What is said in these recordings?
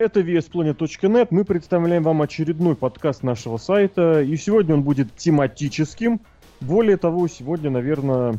Это VSPlanet.net. Мы представляем вам очередной подкаст нашего сайта. И сегодня он будет тематическим. Более того, сегодня, наверное,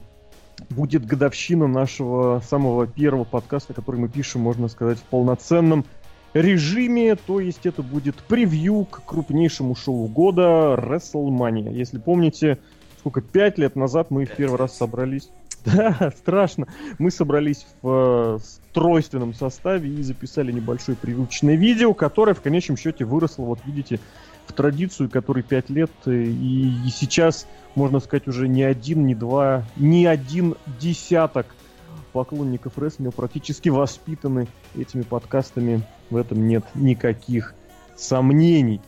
будет годовщина нашего самого первого подкаста, который мы пишем, можно сказать, в полноценном режиме. То есть это будет превью к крупнейшему шоу года WrestleMania. Если помните, сколько, пять лет назад мы в первый раз собрались Да, страшно. Мы собрались в э, тройственном составе и записали небольшое привычное видео, которое в конечном счете выросло, вот видите, в традицию, которой 5 лет, э, и, и сейчас, можно сказать, уже не один, не два, не один десяток поклонников рестлинга практически воспитаны этими подкастами. В этом нет никаких сомнений.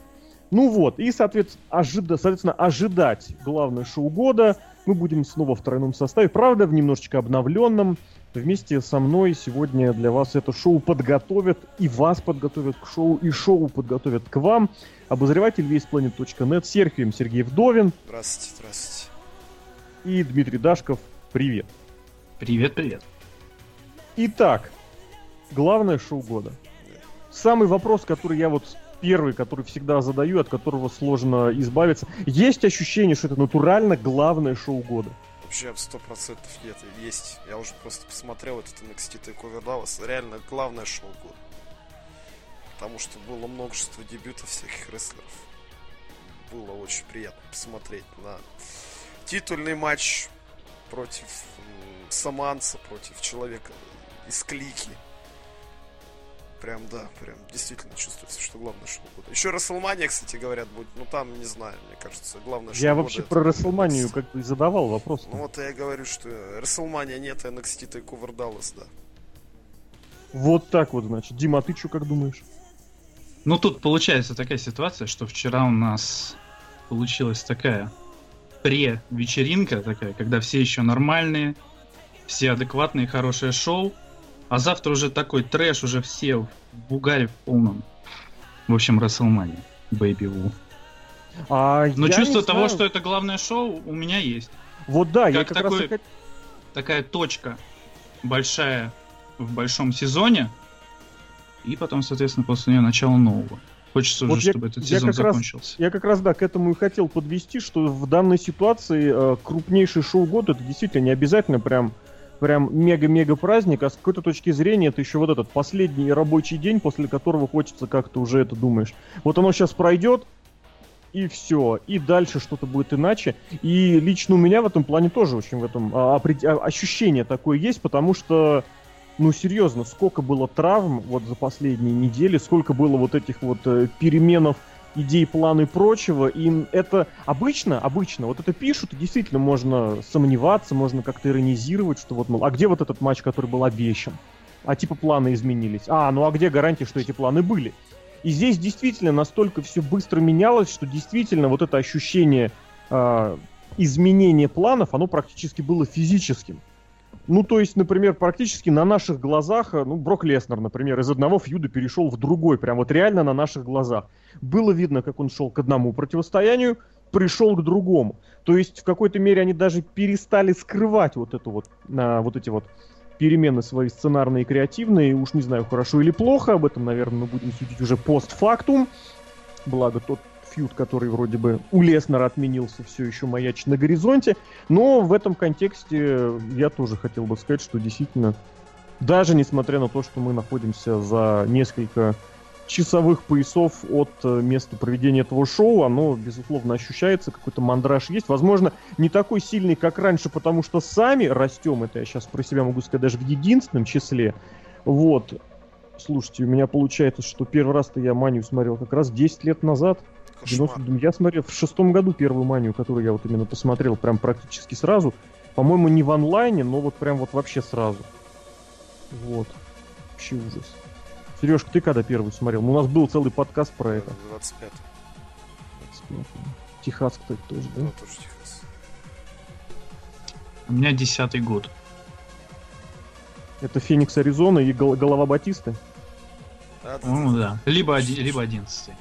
Ну вот, и, соответственно, ожида, соответственно ожидать главное шоу года – мы будем снова в тройном составе, правда, в немножечко обновленном. Вместе со мной сегодня для вас это шоу подготовят, и вас подготовят к шоу, и шоу подготовят к вам. Обозреватель весьplanet.net Серхием Сергей Вдовин. Здравствуйте, здравствуйте. И Дмитрий Дашков. Привет. Привет, привет. Итак, главное шоу года. Самый вопрос, который я вот первый, который всегда задаю, от которого сложно избавиться. Есть ощущение, что это натурально главное шоу года? Вообще, сто процентов нет, есть. Я уже просто посмотрел этот NXT Takeover Dallas. Реально главное шоу года. Потому что было множество дебютов всяких рестлеров. Было очень приятно посмотреть на титульный матч против Саманца, против человека из Клики прям, да, прям действительно чувствуется, что главное шоу года. Еще Расселмания, кстати, говорят, будет. Ну там, не знаю, мне кажется, главное шоу Я вообще про Расселманию как бы и задавал вопрос. Ну вот я говорю, что Расселмания нет, а NXT Takeover Dallas, да. Вот так вот, значит. Дима, а ты что как думаешь? Ну тут получается такая ситуация, что вчера у нас получилась такая пре-вечеринка такая, когда все еще нормальные, все адекватные, хорошее шоу, а завтра уже такой трэш, уже все в бугаре в полном. В общем, Расселмания. Бэйби Ву. А Но чувство того, что это главное шоу, у меня есть. Вот да, как я как такой, раз... Такая точка большая в большом сезоне, и потом, соответственно, после нее начало нового. Хочется вот уже, я, чтобы этот сезон я закончился. Раз, я как раз, да, к этому и хотел подвести, что в данной ситуации э, крупнейший шоу года это действительно не обязательно прям прям мега-мега праздник, а с какой-то точки зрения это еще вот этот последний рабочий день, после которого хочется как-то уже это думаешь. Вот оно сейчас пройдет, и все. И дальше что-то будет иначе. И лично у меня в этом плане тоже очень в этом а, а, ощущение такое есть, потому что, ну серьезно, сколько было травм вот за последние недели, сколько было вот этих вот э, переменов идей, план и прочего. И это обычно, обычно, вот это пишут, и действительно можно сомневаться, можно как-то иронизировать, что вот, мол, а где вот этот матч, который был обещан? А типа планы изменились. А, ну а где гарантия, что эти планы были? И здесь действительно настолько все быстро менялось, что действительно вот это ощущение э, изменения планов, оно практически было физическим. Ну, то есть, например, практически на наших глазах, э, ну, Брок Леснер, например, из одного фьюда перешел в другой, прям вот реально на наших глазах. Было видно, как он шел к одному противостоянию, пришел к другому. То есть, в какой-то мере они даже перестали скрывать вот эту вот, а, вот эти вот перемены свои сценарные и креативные. Уж не знаю, хорошо или плохо, об этом, наверное, мы будем судить уже постфактум. Благо, тот фьюд, который вроде бы у Леснера отменился, все еще маячит на горизонте. Но в этом контексте я тоже хотел бы сказать, что действительно, даже несмотря на то, что мы находимся за несколько часовых поясов от э, места проведения этого шоу, оно, безусловно, ощущается, какой-то мандраж есть. Возможно, не такой сильный, как раньше, потому что сами растем, это я сейчас про себя могу сказать даже в единственном числе. Вот. Слушайте, у меня получается, что первый раз-то я Манию смотрел как раз 10 лет назад. 90, я смотрел в шестом году первую манию, которую я вот именно посмотрел прям практически сразу. По-моему, не в онлайне, но вот прям вот вообще сразу. Вот. Вообще ужас. Сережка, ты когда первый смотрел? Ну, у нас был целый подкаст про это. 25. 25. Техас, кстати, тоже, да? Да, тоже Техас. У меня десятый год. Это Феникс Аризона и гол- голова Батисты? Да, да, ну да. Либо, один, либо одиннадцатый.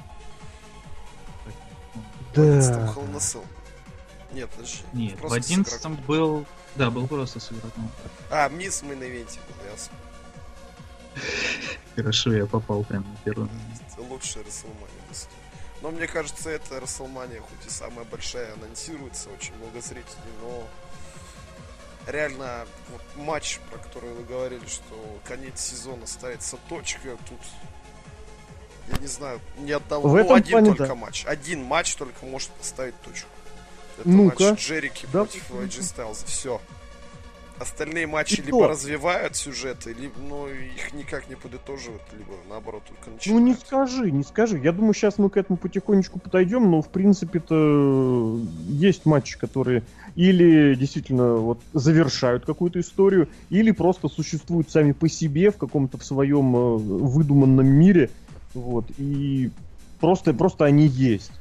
Да. Нет, подожди. Нет, в одиннадцатом был... Да, был просто с игроком. А, мисс мы на ивенте был, ясно. Хорошо, я попал прямо на первый. Лучшая Расселмания в. Но мне кажется, эта Расселмания, хоть и самая большая, анонсируется, очень много зрителей, но реально вот матч, про который вы говорили, что конец сезона ставится точка, тут я не знаю, ни одного, В ну, этом один плане, только да. матч. Один матч только может поставить точку. Это Ну-ка. матч Джерики Да. против AJ Styles. Все. Остальные матчи И либо то. развивают сюжеты, либо ну, их никак не подытоживают, либо наоборот только Ну начинают. не скажи, не скажи. Я думаю, сейчас мы к этому потихонечку подойдем, но в принципе-то есть матчи, которые или действительно вот завершают какую-то историю, или просто существуют сами по себе в каком-то в своем э, выдуманном мире, вот и просто просто они есть.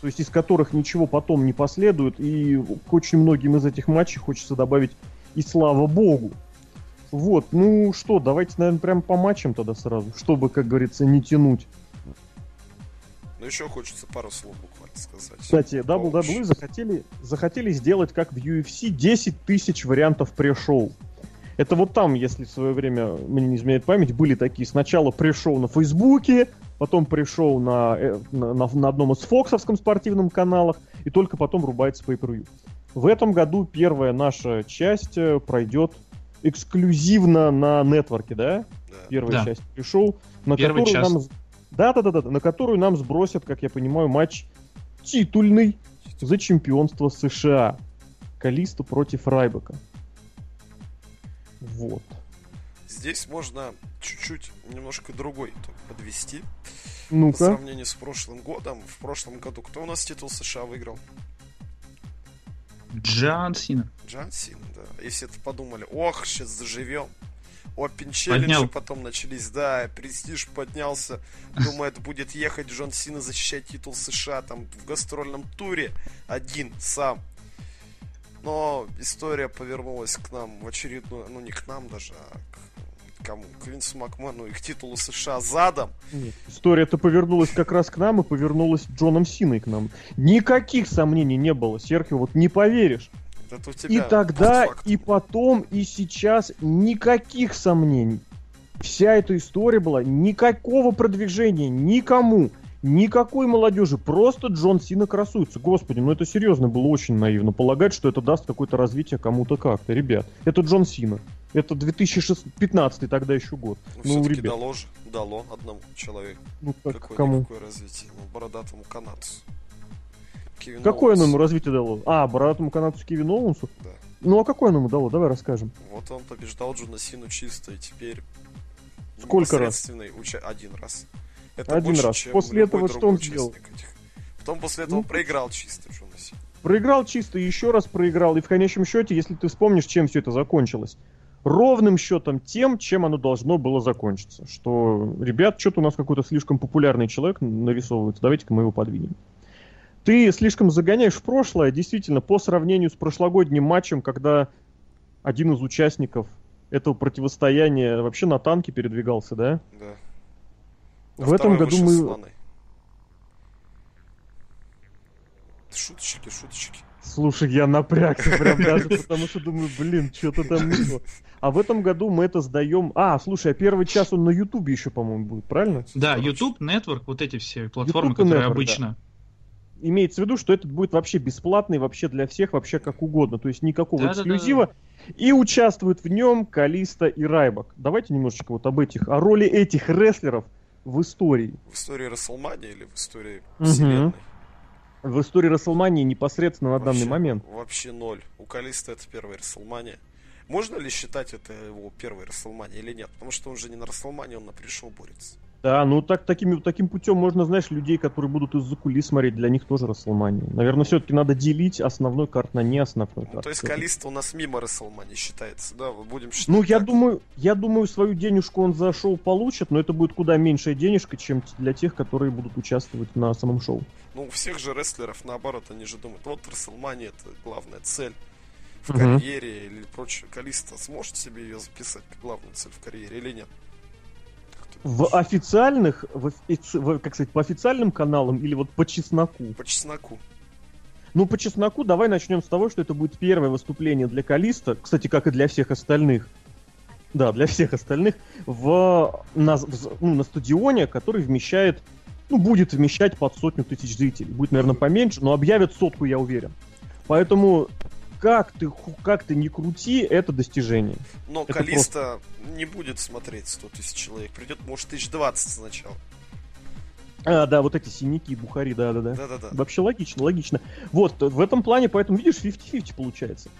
То есть из которых ничего потом не последует, и к очень многим из этих матчей хочется добавить и слава богу. Вот, ну что, давайте, наверное, прям по матчам тогда сразу, чтобы, как говорится, не тянуть. Но еще хочется пару слов буквально сказать. Кстати, WWE захотели, захотели сделать, как в UFC, 10 тысяч вариантов пре-шоу. Это вот там, если в свое время, мне не изменяет память, были такие сначала пре-шоу на Фейсбуке, потом пре-шоу на, э, на, на- на одном из фоксовском спортивном каналах, и только потом рубается pay per В этом году первая наша часть э, пройдет эксклюзивно на нетворке, да? Да. Первая Да. часть пришел, на Первый которую час. нам... Да, да, да, да, на которую нам сбросят, как я понимаю, матч титульный за чемпионство США. Калиста против Райбека. Вот. Здесь можно чуть-чуть немножко другой итог подвести. По Ну-ка. сравнению с прошлым годом. В прошлом году кто у нас титул США выиграл? Джон Сина. Джон Сина, да. И все-то подумали, ох, сейчас заживем. Опен Поднял. челленджи потом начались, да, престиж поднялся. Думает, будет ехать Джон Сина защищать титул США там в гастрольном туре один сам. Но история повернулась к нам в очередную, ну не к нам даже, а к кому? К Винсу Макмену и к титулу США задом. Нет, История-то повернулась как раз к нам и повернулась Джоном Синой к нам. Никаких сомнений не было, Серхио, вот не поверишь. Это у И тебя тогда, постфактум. и потом, и сейчас никаких сомнений. Вся эта история была никакого продвижения никому, никакой молодежи. Просто Джон Сина красуется. Господи, ну это серьезно было очень наивно полагать, что это даст какое-то развитие кому-то как-то. Ребят, это Джон Сина. Это 2015 тогда еще год. Ну, Ну, ребят, дало дало одному человеку. ну как, Какое кому? развитие? Ну, бородатому канадцу. Кевину Какое оно Оуэнсу. ему развитие дало? А, бородатому канадцу Кевину Оуэнсу? Да. Ну а какое оно ему дало? Давай расскажем. Вот он побеждал Джона Сину чисто, и теперь... Сколько раз? уча- Один раз. Это Один больше, раз. чем После этого что он сделал? этих. Потом после этого Ну, проиграл чисто Джона Сину. Проиграл чисто, еще раз проиграл. И в конечном счете, если ты вспомнишь, чем все это закончилось. Ровным счетом тем, чем оно должно было закончиться. Что, ребят, что-то у нас какой-то слишком популярный человек нарисовывается, давайте-ка мы его подвинем. Ты слишком загоняешь в прошлое, действительно, по сравнению с прошлогодним матчем, когда один из участников этого противостояния вообще на танке передвигался, да? Да. В этом году мы-. Шуточки, шуточки. Слушай, я напрягся прям даже, потому что думаю, блин, что-то там не то. А в этом году мы это сдаем... А, слушай, а первый час он на Ютубе еще, по-моему, будет, правильно? Да. YouTube, Network, вот эти все платформы, YouTube которые Network, обычно. Имеется в виду, что этот будет вообще бесплатный, вообще для всех, вообще как угодно. То есть никакого Да-да-да-да. эксклюзива. И участвуют в нем Калиста и Райбак. Давайте немножечко вот об этих, о роли этих рестлеров в истории. В истории Расселмании или в истории Мгм. вселенной? В истории Расселмании непосредственно на данный Вообще- момент. Вообще ноль. У Калиста это первая Расселмания. Можно ли считать это его первой Расселмания или нет? Потому что он же не на Расселмании, он на пришел борется. Да, ну так, таким, таким путем можно, знаешь, людей, которые будут из-за кулис смотреть, для них тоже Расселмания. Наверное, все-таки надо делить основной карт на не основной Ну, карт. то есть Калиста у нас мимо Расселмании считается, да? Будем считать Ну, я так. думаю, я думаю, свою денежку он за шоу получит, но это будет куда меньшая денежка, чем для тех, которые будут участвовать на самом шоу. Ну, у всех же рестлеров, наоборот, они же думают, вот Расселмания это главная цель в Мгм. карьере или прочее. Калиста сможет себе ее записать как главную цель в карьере или нет? В официальных, в офици- в- как сказать, по официальным каналам или вот по чесноку? По чесноку. Ну, по чесноку давай начнем с того, что это будет первое выступление для Калиста, кстати, как и для всех остальных, да, для всех остальных, в, на, в- ну, на стадионе, который вмещает, ну, будет вмещать под сотню тысяч зрителей. Будет, наверное, поменьше, но объявят сотку, я уверен. Поэтому, как ты, как ты не крути, это достижение. Но Это Калиста не будет смотреть 100 тысяч человек. Придет, может, тысяч двадцать сначала. А, да, вот эти синяки, бухари, да-да-да. Да-да-да. Вообще логично, логично. Вот, в этом плане, поэтому, видишь, 50-50 получается.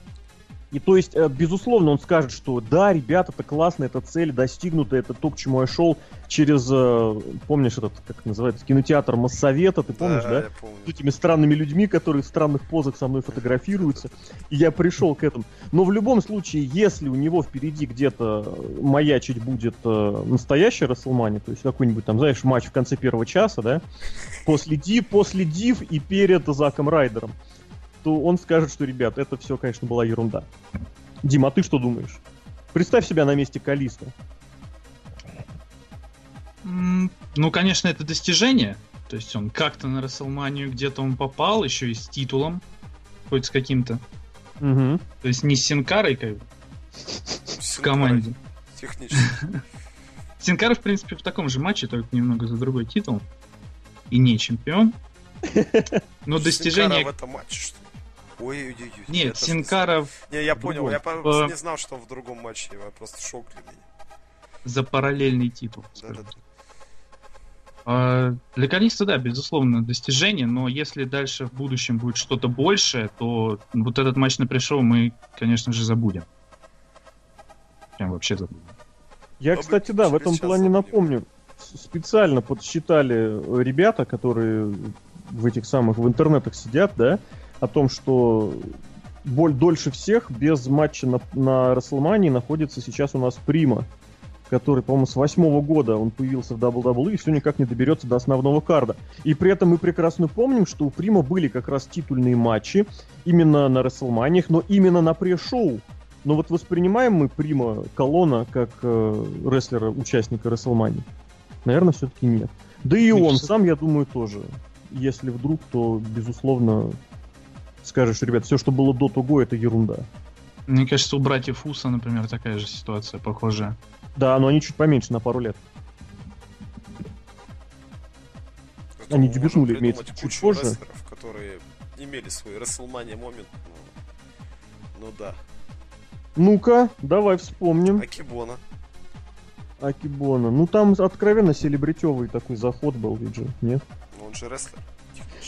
И то есть, э, безусловно, он скажет, что да, ребята, это классно, это цель достигнута, это то, к чему я шел через, э, помнишь этот, как называется, кинотеатр Моссовета, ты помнишь, да? я помню. С этими странными людьми, которые в странных позах со мной фотографируются. И я пришел к этому. Но в любом случае, если у него впереди где-то маячить будет э, настоящая Расселмани, то есть какой-нибудь там, знаешь, матч в конце первого часа, да, после Див, после Див и перед Заком Райдером, то он скажет, что, ребят, это все, конечно, была ерунда. Дим, а ты что думаешь? Представь себя на месте Калиста. Ну, конечно, это достижение. То есть он как-то на Расселманию где-то он попал, еще и с титулом, хоть с каким-то. Угу. То есть не с Синкарой, как бы, в команде. Технически. Синкара, в принципе, в таком же матче, только немного за другой титул. И не чемпион. Но достижение... Синкара в этом матче, что ли? Ой-ой-ой. я Нет, даже Синкара Не, я понял, я другом. по- В- не знал, что он в другом матче, я просто шок для меня. за параллельный титул. скажем Да-да-да. А, Для Калиста, да, безусловно, достижение, но если дальше в будущем будет что-то большее, то вот этот матч на пришел мы, конечно же, забудем. Прям вообще забудем. Я, Ну, кстати, да, в этом плане забудем. напомню. Специально подсчитали ребята, которые в этих самых в интернетах сидят, да, о том, что боль дольше всех без матча на, на Расселмании находится сейчас у нас Прима, который, по-моему, с восьмого года он появился в WWE и все никак не доберется до основного карда. И при этом мы прекрасно помним, что у Прима были как раз титульные матчи именно на Расселманиях, но именно на пресс-шоу. Но вот воспринимаем мы Прима Колона как э, рестлера, участника Расселмании? Наверное, все-таки нет. Да и он сам, я думаю, тоже. Если вдруг, то, безусловно, скажешь, ребят, все, что было до того, это ерунда. Мне кажется, у братьев Уса, например, такая же ситуация похожая. Да, но они чуть поменьше, на пару лет. Зато Они дебютнули, имеется, чуть кучу позже. рестлеров, которые имели свой WrestleMania момент. Ну, ну да. Ну-ка, давай вспомним. Акибона. Акибона. Ну там откровенно селебритевый такой заход был, ведь же, нет? Ну, он же рестлер.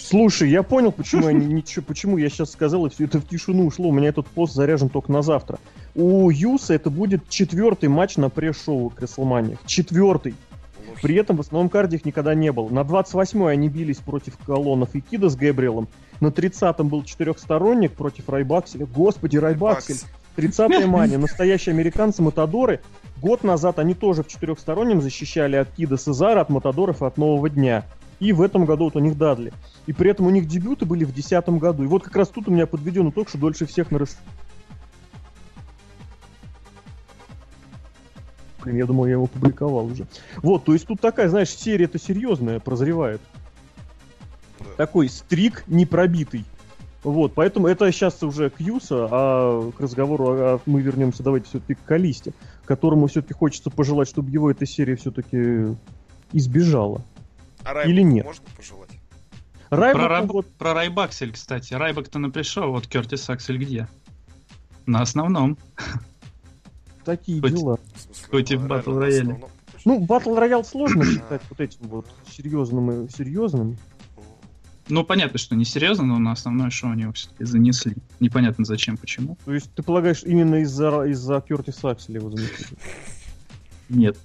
Слушай, я понял, почему я, ничего, почему я сейчас сказал, и все это в тишину ушло. У меня этот пост заряжен только на завтра. У Юса это будет четвертый матч на пресс-шоу к WrestleMania. Четвертый. При этом в основном карде их никогда не было. На 28-й они бились против колонов и Кида с Гэбриэлом. На 30-м был четырехсторонник против Райбакселя. Господи, Райбаксель. Бакс. 30-я мания. Настоящие американцы Матадоры. Год назад они тоже в четырехстороннем защищали от Кида Сезара, от Матадоров и от Нового Дня. И в этом году вот у них Дадли. И при этом у них дебюты были в 2010 году. И вот как раз тут у меня подведен итог, что дольше всех на рас... Блин, я думал, я его публиковал уже. Вот, то есть тут такая, знаешь, серия-то серьезная прозревает. Да. Такой стрик непробитый. Вот, поэтому это сейчас уже к Юса, а к разговору а, мы вернемся, давайте все-таки к Калисте, которому все-таки хочется пожелать, чтобы его эта серия все-таки избежала. А Райбаку Или нет? можно пожелать? Райбаку Про, Райб- вот про Райбаксель, кстати. Райбак-то на пришел, вот Кертис Аксель где? На основном. такие Хоть- дела. Хоть и в Royale. основном? Ну, Батл Роял сложно считать вот этим вот серьезным и серьезным. Ну, понятно, что не серьезно, но на основное шоу они его все-таки занесли. Непонятно зачем, почему. То есть ты полагаешь, именно из-за из-за Кертиса Акселя его занесли? Нет.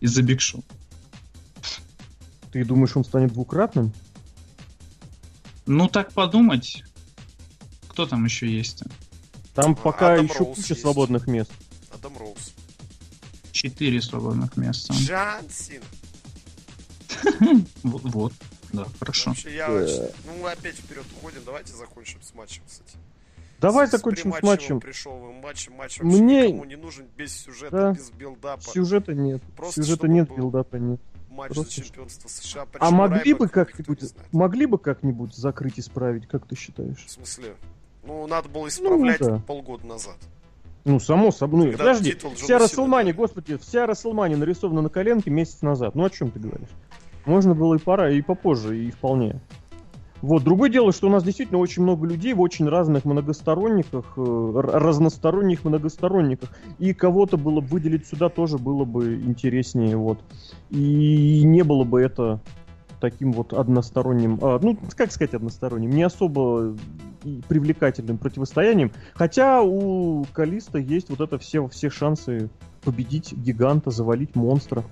Из-за Биг Шоу. Ты думаешь, он станет двукратным? Ну, так подумать. Кто там еще есть-то? Там А, пока Адам еще Роуз куча есть. свободных мест. Адам Роуз. Четыре свободных места. Джан Сина. Вот. Да, хорошо. Вообще, я Э. Ну, мы опять вперед уходим. Давайте закончим с матчем, кстати. Давай С- закончим с матчем. матчем. Матч вообще Мне- никому не нужен без сюжета, Да. без билдапа. Сюжета нет. Просто Сюжета нет, был билдапа нет. Матч просто за чемпионство США. А могли Райбек бы как-нибудь, могли бы как-нибудь закрыть, исправить, как ты считаешь? В смысле? Ну, надо было исправлять да. полгода назад. Ну, само собой. Ну, подожди, вся Расселмания, дали. господи, вся Расселмания нарисована на коленке месяц назад. Ну, о чем ты говоришь? Можно было и пора, и попозже, и вполне. Вот, другое дело, что у нас действительно очень много людей в очень разных многосторонниках, э, разносторонних многосторонниках. И кого-то было бы выделить сюда тоже было бы интереснее, вот. И не было бы это таким вот односторонним, а, ну, как сказать односторонним, не особо привлекательным противостоянием. Хотя у Калиста есть вот это все, все шансы победить гиганта, завалить монстра.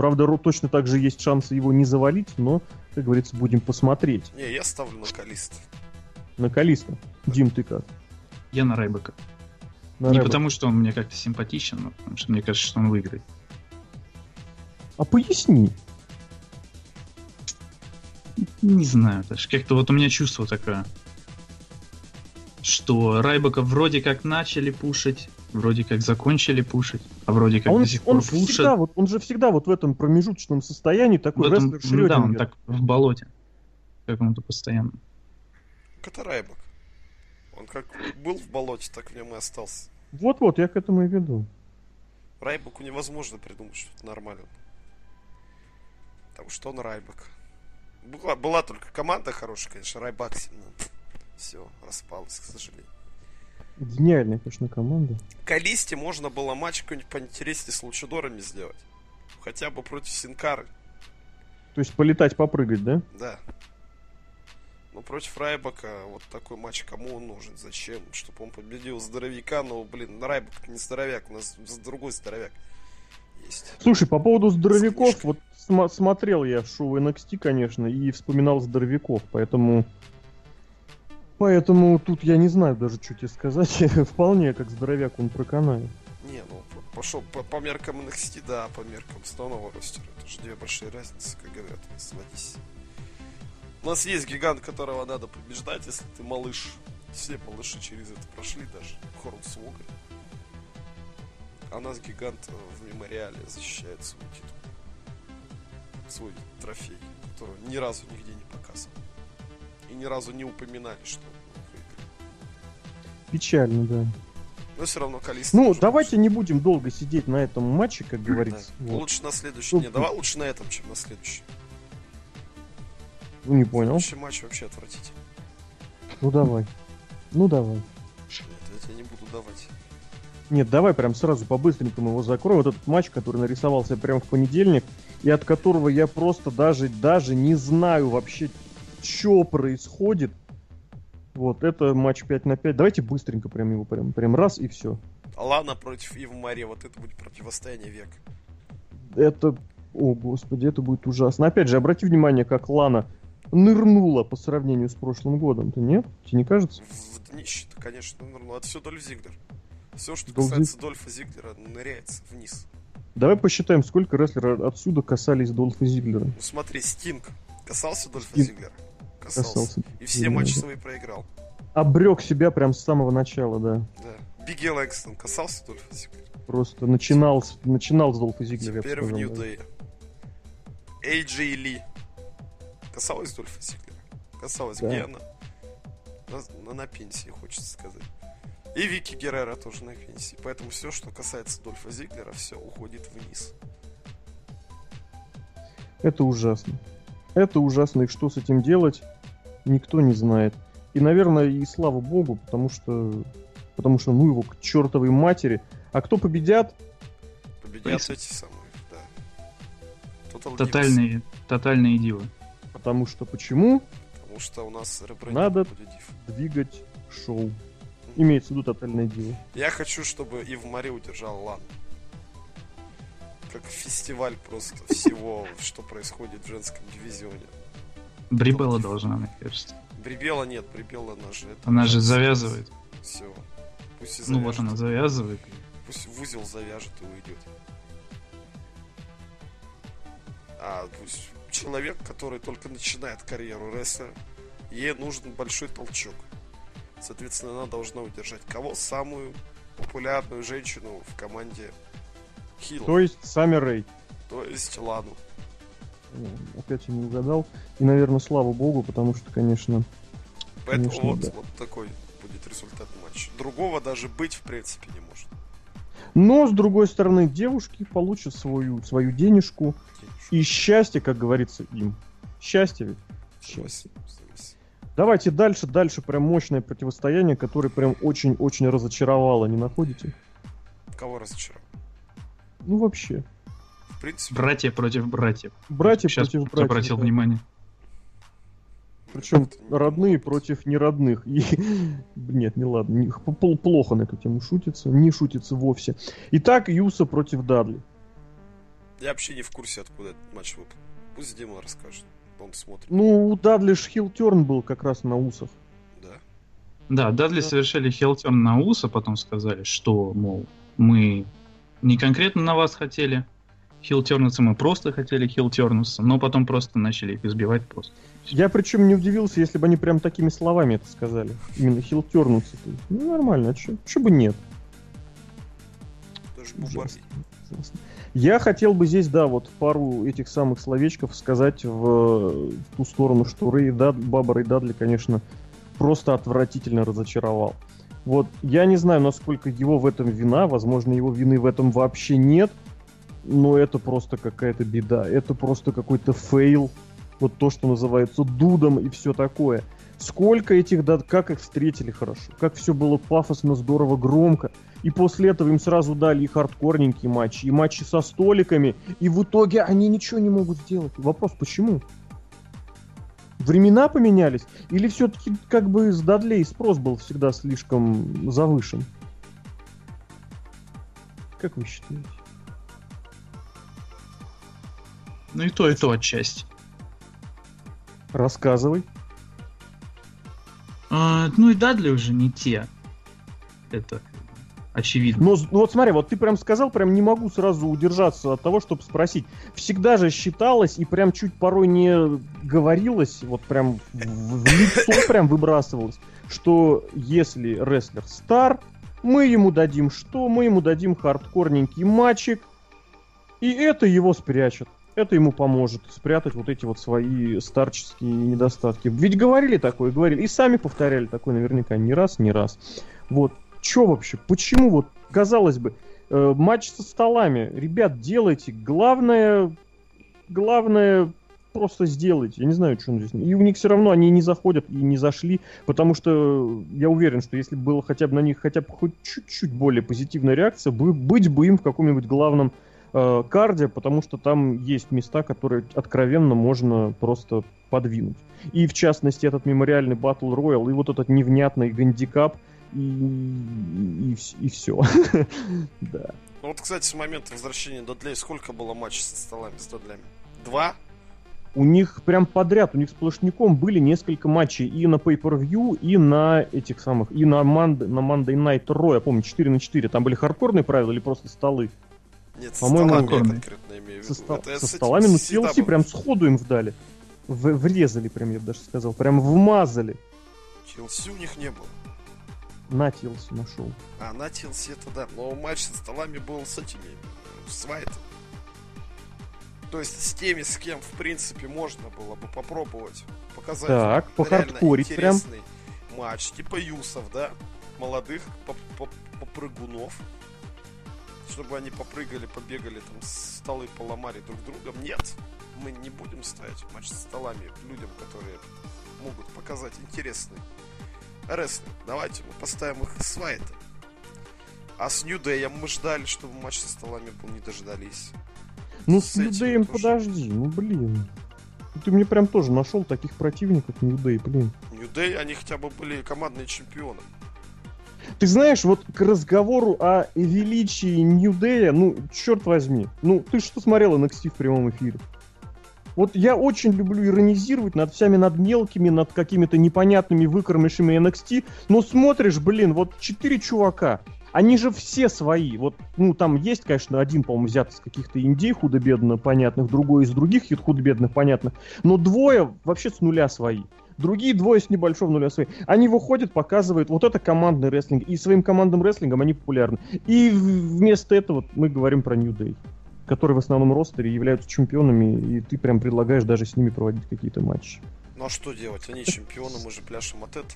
Правда, Ро- точно так же есть шансы его не завалить, но, как говорится, будем посмотреть Не, я ставлю на Калиста. на Калиста. Дим, ты как? Я на Райбека. На Не Рэба. потому, что он мне как-то симпатичен, но потому что мне кажется, что он выиграет. А поясни. Не знаю, даже как-то вот у меня чувство такое, что Райбека вроде как начали пушить, вроде как закончили пушить, а вроде как А он, до сих пор он, же пушат. всегда, вот, он же всегда вот в этом промежуточном состоянии В такой этом- рестлер ну да, он так в болоте. Какому-то постоянно. Это Райбок. Он как был в болоте, так в нем и остался. Вот-вот, я к этому и веду. Райбоку невозможно придумать что-то нормальное. Потому что он Райбок. Была, была только команда хорошая, конечно, Райбак. Все, распалась, к сожалению. Гениальная, конечно, команда. Калисте можно было матч какой-нибудь поинтереснее с Лучидорами сделать. Хотя бы против Синкары, То есть полетать, попрыгать, да? да. Но против Райбака вот такой матч кому он нужен? Зачем? Чтобы он победил здоровяка, но, блин, Райбак не здоровяк, у нас другой здоровяк есть. Слушай, по поводу здоровяков, вот сма- смотрел я шоу NXT, конечно, и вспоминал здоровяков, поэтому... Поэтому тут я не знаю даже, что тебе сказать. Вполне как здоровяк он проканает. Не, ну пошел по, по меркам NXT, да, по меркам основного ростера. Это же две большие разницы, как говорят, сводись. У нас есть гигант, которого надо побеждать, если ты малыш. Все малыши через это прошли, даже Хорнсвога. А у нас гигант э, в мемориале защищает свой титул. Свой трофей, которого ни разу нигде не показывал. И ни разу не упоминали, что. Печально, да. Но все равно Калиста Ну, давайте не будем долго сидеть на этом матче, как говорится. Да. Вот. Лучше на следующий. Ну, Не, давай лучше на этом, чем на следующем. Ну, не понял. Следующий матч вообще отвратительный. Ну, давай. Ну, давай. Нет, я тебе не буду давать. Нет, давай прям сразу по-быстренькому его закроем. Вот этот матч, который нарисовался прямо в понедельник, и от которого я просто даже, даже не знаю вообще, что происходит. Вот, это матч 5 на 5. Давайте быстренько прям его прям, прям раз и все. Лана против Ива Мария. Вот это будет противостояние века. Это, о господи, это будет ужасно. Опять же, обрати внимание, как Лана нырнула по сравнению с прошлым годом. Ты нет? Тебе не кажется? В днище-то, конечно, нырнул. Это все Дольф Зиглер. Все, что Дольф касается Дольфа Зиглера, ныряется вниз. Давай посчитаем, сколько рестлеров отсюда касались Долфа Зиглера. Ну смотри, Стинг касался Дольфа Стинг Зиглера? Касался. Касался. И все Зиглера, матчи да. свои проиграл. Обрек себя прям с самого начала, да. Да. Бигги Лэнгстон касался Зиглера? Просто начинал, начинал с Долфа Зиглера. Теперь в сказал, Нью да. Дэй. Эйджей Ли. Касалась Дольфа Зиглера? Касалась. Да. Где она? На, на, на пенсии, хочется сказать. И Вики Геррера тоже на пенсии. Поэтому все, что касается Дольфа Зиглера, все уходит вниз. Это ужасно. Это ужасно, и что с этим делать, никто не знает. И, наверное, и слава богу, потому что... Потому что, ну его к чертовой матери. А кто победят? Победят эти самые, да. Total. Тотальные, тотальные дивы. Потому что почему? Потому что у нас Надо-. Двигать шоу. Имеется в виду тотальное диво. Я хочу, чтобы Ив Мари удержал Лан. Как фестиваль просто всего, что происходит в женском дивизионе. Брибелла должна, мне кажется. Брибела нет, Брибела она же... это Она же завязывает. Все. Пусть и Ну вот завяжет. она завязывает. Пусть в узел завяжет и уйдет. А пусть человек, который только начинает карьеру рестлера, ей нужен большой толчок. Соответственно, она должна удержать кого? Самую популярную женщину в команде Хилл. То есть Сами Рэй. То есть Лану. Ну, Опять я не угадал. И, наверное, слава богу, потому что, конечно... Поэтому Конечно, вот, да. вот такой будет результат матча. Другого даже быть, в принципе, не может. Но, с другой стороны, девушки получат свою, свою денежку Денежку. и счастье, как говорится, им. Счастье ведь. Счастье. Давайте дальше, дальше прям мощное противостояние, которое прям очень-очень разочаровало, не находите? Кого разочаровал? Ну вообще. В принципе, Братья против братьев. Братья Сейчас против братьев. обратил да. внимание. Причем родные против неродных. И... Нет, не ладно. Плохо на эту тему шутится. Не шутится вовсе. Итак, Юса против Дадли. Я вообще не в курсе, откуда этот матч выпал. Пусть Дима расскажет. Он смотрит. Ну, у Дадли ж хилтерн был как раз на Усов. Да. Да, Дадли Да. совершили хелтерн на Уса, потом сказали, что, мол, мы не конкретно на вас хотели хилтернуться, мы просто хотели хилтернуться, но потом просто начали их избивать просто. Я причем не удивился, если бы они прям такими словами это сказали. Именно хилтернуться. Ну, нормально, а чё бы нет? Тоже Ужасно. бубарди. Ужасно. Я хотел бы здесь, да, вот пару этих самых словечков сказать в, в ту сторону, что Рэй Дад, Баба Рэй Дадли, конечно, просто отвратительно разочаровал. Вот, я не знаю, насколько его в этом вина, возможно, его вины в этом вообще нет, но это просто какая-то беда, это просто какой-то фейл, вот то, что называется дудом и все такое. Сколько этих дат, как их встретили хорошо, как все было пафосно, здорово, громко. И после этого им сразу дали и хардкорненькие матчи, и матчи со столиками, и в итоге они ничего не могут сделать. Вопрос, почему? Времена поменялись? Или все-таки как бы с Дадлей спрос был всегда слишком завышен? Как вы считаете? Ну и то, и то отчасти. Рассказывай. А, ну и Дадли уже не те. Это очевидно. Но, с- ну вот смотри, вот ты прям сказал, прям не могу сразу удержаться от того, чтобы спросить. Всегда же считалось и прям чуть порой не говорилось, вот прям в, в лицо прям выбрасывалось, что если рестлер стар, мы ему дадим что? Мы ему дадим хардкорненький матчик, и это его спрячет. Это ему поможет спрятать вот эти вот свои старческие недостатки. Ведь говорили такое, говорили. И сами повторяли такое наверняка не раз, не раз. Вот. Чё вообще? Почему вот, казалось бы, э, матч со столами. Ребят, делайте. Главное, главное просто сделайте. Я не знаю, что здесь. И у них все равно они не заходят и не зашли, потому что я уверен, что если бы было хотя бы на них хотя бы хоть чуть-чуть более позитивная реакция, бы, быть бы им в каком-нибудь главном э, карде, потому что там есть места, которые откровенно можно просто подвинуть. И в частности этот мемориальный Battle Royale, и вот этот невнятный гандикап, и, и, все. да. Ну вот, кстати, с момента возвращения Дадлей сколько было матчей со столами с Дадлями? Два? У них прям подряд, у них сплошняком были несколько матчей и на Pay-Per-View, и на этих самых, и на, Monday, на Monday Night Raw, я помню, 4 на 4. Там были хардкорные правила или просто столы? Нет, со По-моему, столами я конкретно имею в Со, виду. со с этим столами, ну TLC прям сходу им вдали. В- врезали прям, я бы даже сказал. Прям вмазали. TLC у них не было. На TLC нашел. А, на TLC это да. Но матч со столами был с этими, э, с Вайтом. То есть с теми, с кем, в принципе, можно было бы попробовать показать Так, реально похардкорить прям. матч. Типа Юсов, да? Молодых поп- поп- попрыгунов. Чтобы они попрыгали, побегали, там столы поломали друг другом. Нет, мы не будем ставить матч со столами людям, которые могут показать интересный рестлинг. Давайте мы поставим их с Вайтом. А с Нью Дэем мы ждали, чтобы матч со столами был, не дождались. Ну, С с этим Ньюдеем тоже. подожди, ну блин. Ты мне прям тоже нашел таких противников Ньюдей, блин. Нью Дэй, они хотя бы были командные чемпионы. Ты знаешь, вот к разговору о величии Ньюдея, ну, черт возьми. Ну, ты что смотрел NXT в прямом эфире? Вот я очень люблю иронизировать над всеми, над мелкими, над какими-то непонятными выкормышами NXT, но смотришь, блин, вот четыре чувака, они же все свои. Вот, ну, там есть, конечно, один, по-моему, взят из каких-то индей худо-бедно понятных, другой из других худо-бедных понятных, но двое вообще с нуля свои. Другие двое с небольшого нуля свои. Они выходят, показывают, вот это командный рестлинг. И своим командным рестлингом они популярны. И вместо этого мы говорим про New Day, которые в основном ростере являются чемпионами, и ты прям предлагаешь даже с ними проводить какие-то матчи. Ну а что делать? Они чемпионы, мы же пляшем от этого.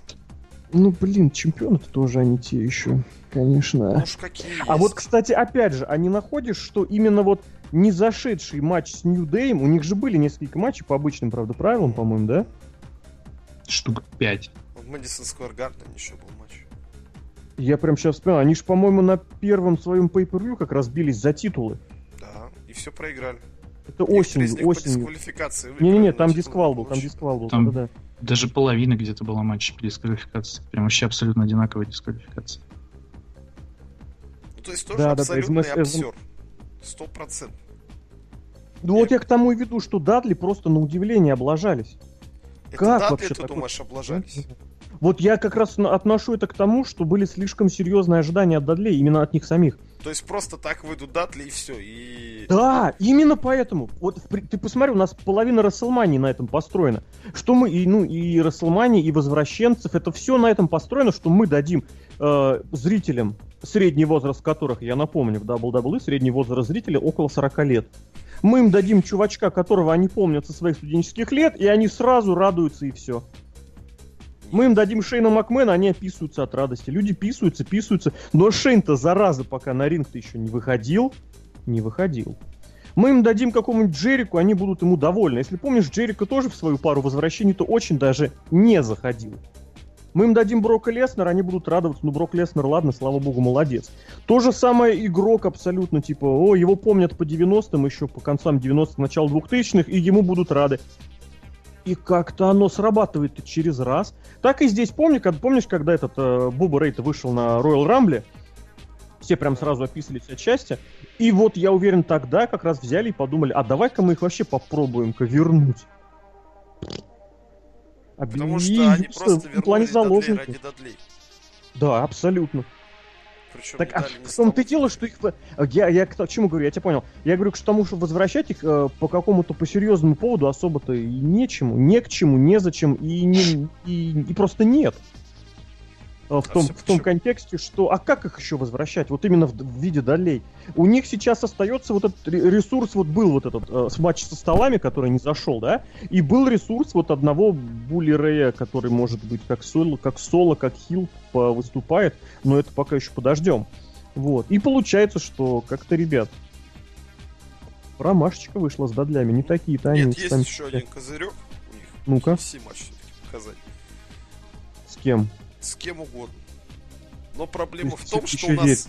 Ну, блин, чемпионы-то тоже они те еще, конечно. Ну уж какие А есть. вот, кстати, опять же, а не находишь, что именно вот не зашедший матч с Нью Дэем, у них же были несколько матчей по обычным, правда, правилам, по-моему, да? Штук 5. В Мэдисон Сквер Гарден еще был матч. Я прям сейчас вспоминаю, они же, по-моему, на первом своем pay per как раз бились за титулы. Да, все проиграли. Это Некоторые осенью, Не-не-не, там дисквал был, там дисквал был, Там- да Даже половина где-то была матчей по дисквалификации. Прям вообще абсолютно одинаковая дисквалификация. Ну, то есть тоже Да, да, да, абсолютный из МС- обсер. Сто процентов. Ну вот я к тому и веду, что Дадли просто на удивление облажались. Это Как Дадли, вообще ты такое? думаешь, облажались? Вот я как раз отношу это к тому, что были слишком серьезные ожидания от Дадлей, именно от них самих. То есть просто так выйдут Дадли и все. И... Да, именно поэтому. Вот ты посмотри, у нас половина Расселмании на этом построена. Что мы, и, ну, и Расселмании, и Возвращенцев, это все на этом построено, что мы дадим э, зрителям, средний возраст которых, я напомню, в WWE средний возраст зрителя около 40 лет. Мы им дадим чувачка, которого они помнят со своих студенческих лет, и они сразу радуются, и все. Мы им дадим Шейна Макмена, они описываются от радости. Люди писаются, писаются. Но Шейн-то, зараза, пока на ринг-то еще не выходил, не выходил. Мы им дадим какому-нибудь Джерику, они будут ему довольны. Если помнишь, Джерика тоже в свою пару возвращений-то очень даже не заходил. Мы им дадим Брока Леснера, они будут радоваться. Ну, Брок Леснер, ладно, слава богу, молодец. То же самое игрок абсолютно, типа, о, его помнят по 90-м, еще по концам 90-х, началу 2000-х, и ему будут рады. И как-то оно срабатывает через раз. Так и здесь, помни, как, помнишь, когда этот э, Боба Рейта вышел на Royal Rumble, все прям сразу описывали все части, и вот я уверен, тогда как раз взяли и подумали, а давай-ка мы их вообще попробуем-ка вернуть. А Потому и что они просто плане вернули Дадлей заложников. ради Дадлей. Да, абсолютно. Причем Так, а в том-то и дело, что их... в- Я, я к чему говорю, я тебя понял. Я говорю к тому, что возвращать их э, по какому-то по серьезному поводу особо-то и нечему, не к чему, незачем, и, не, и, и просто нет. Э, В, А том, всё в том контексте, что... А как их еще возвращать? Вот именно в, в виде долей. У них сейчас остается вот этот ре- ресурс, вот был вот этот э, матч со столами, который не зашел, да? И был ресурс вот одного Були Рэя, который может быть как соло, как соло, как хил выступает, но это пока еще подождем. Вот. И получается, что как-то, ребят, ромашечка вышла с дадлями. Не такие-то они. Нет, есть сами еще один козырек у них. Ну-ка. UFC матч все-таки показать. С кем? С кем угодно. Но проблема То в есть том, что у нас... веришь?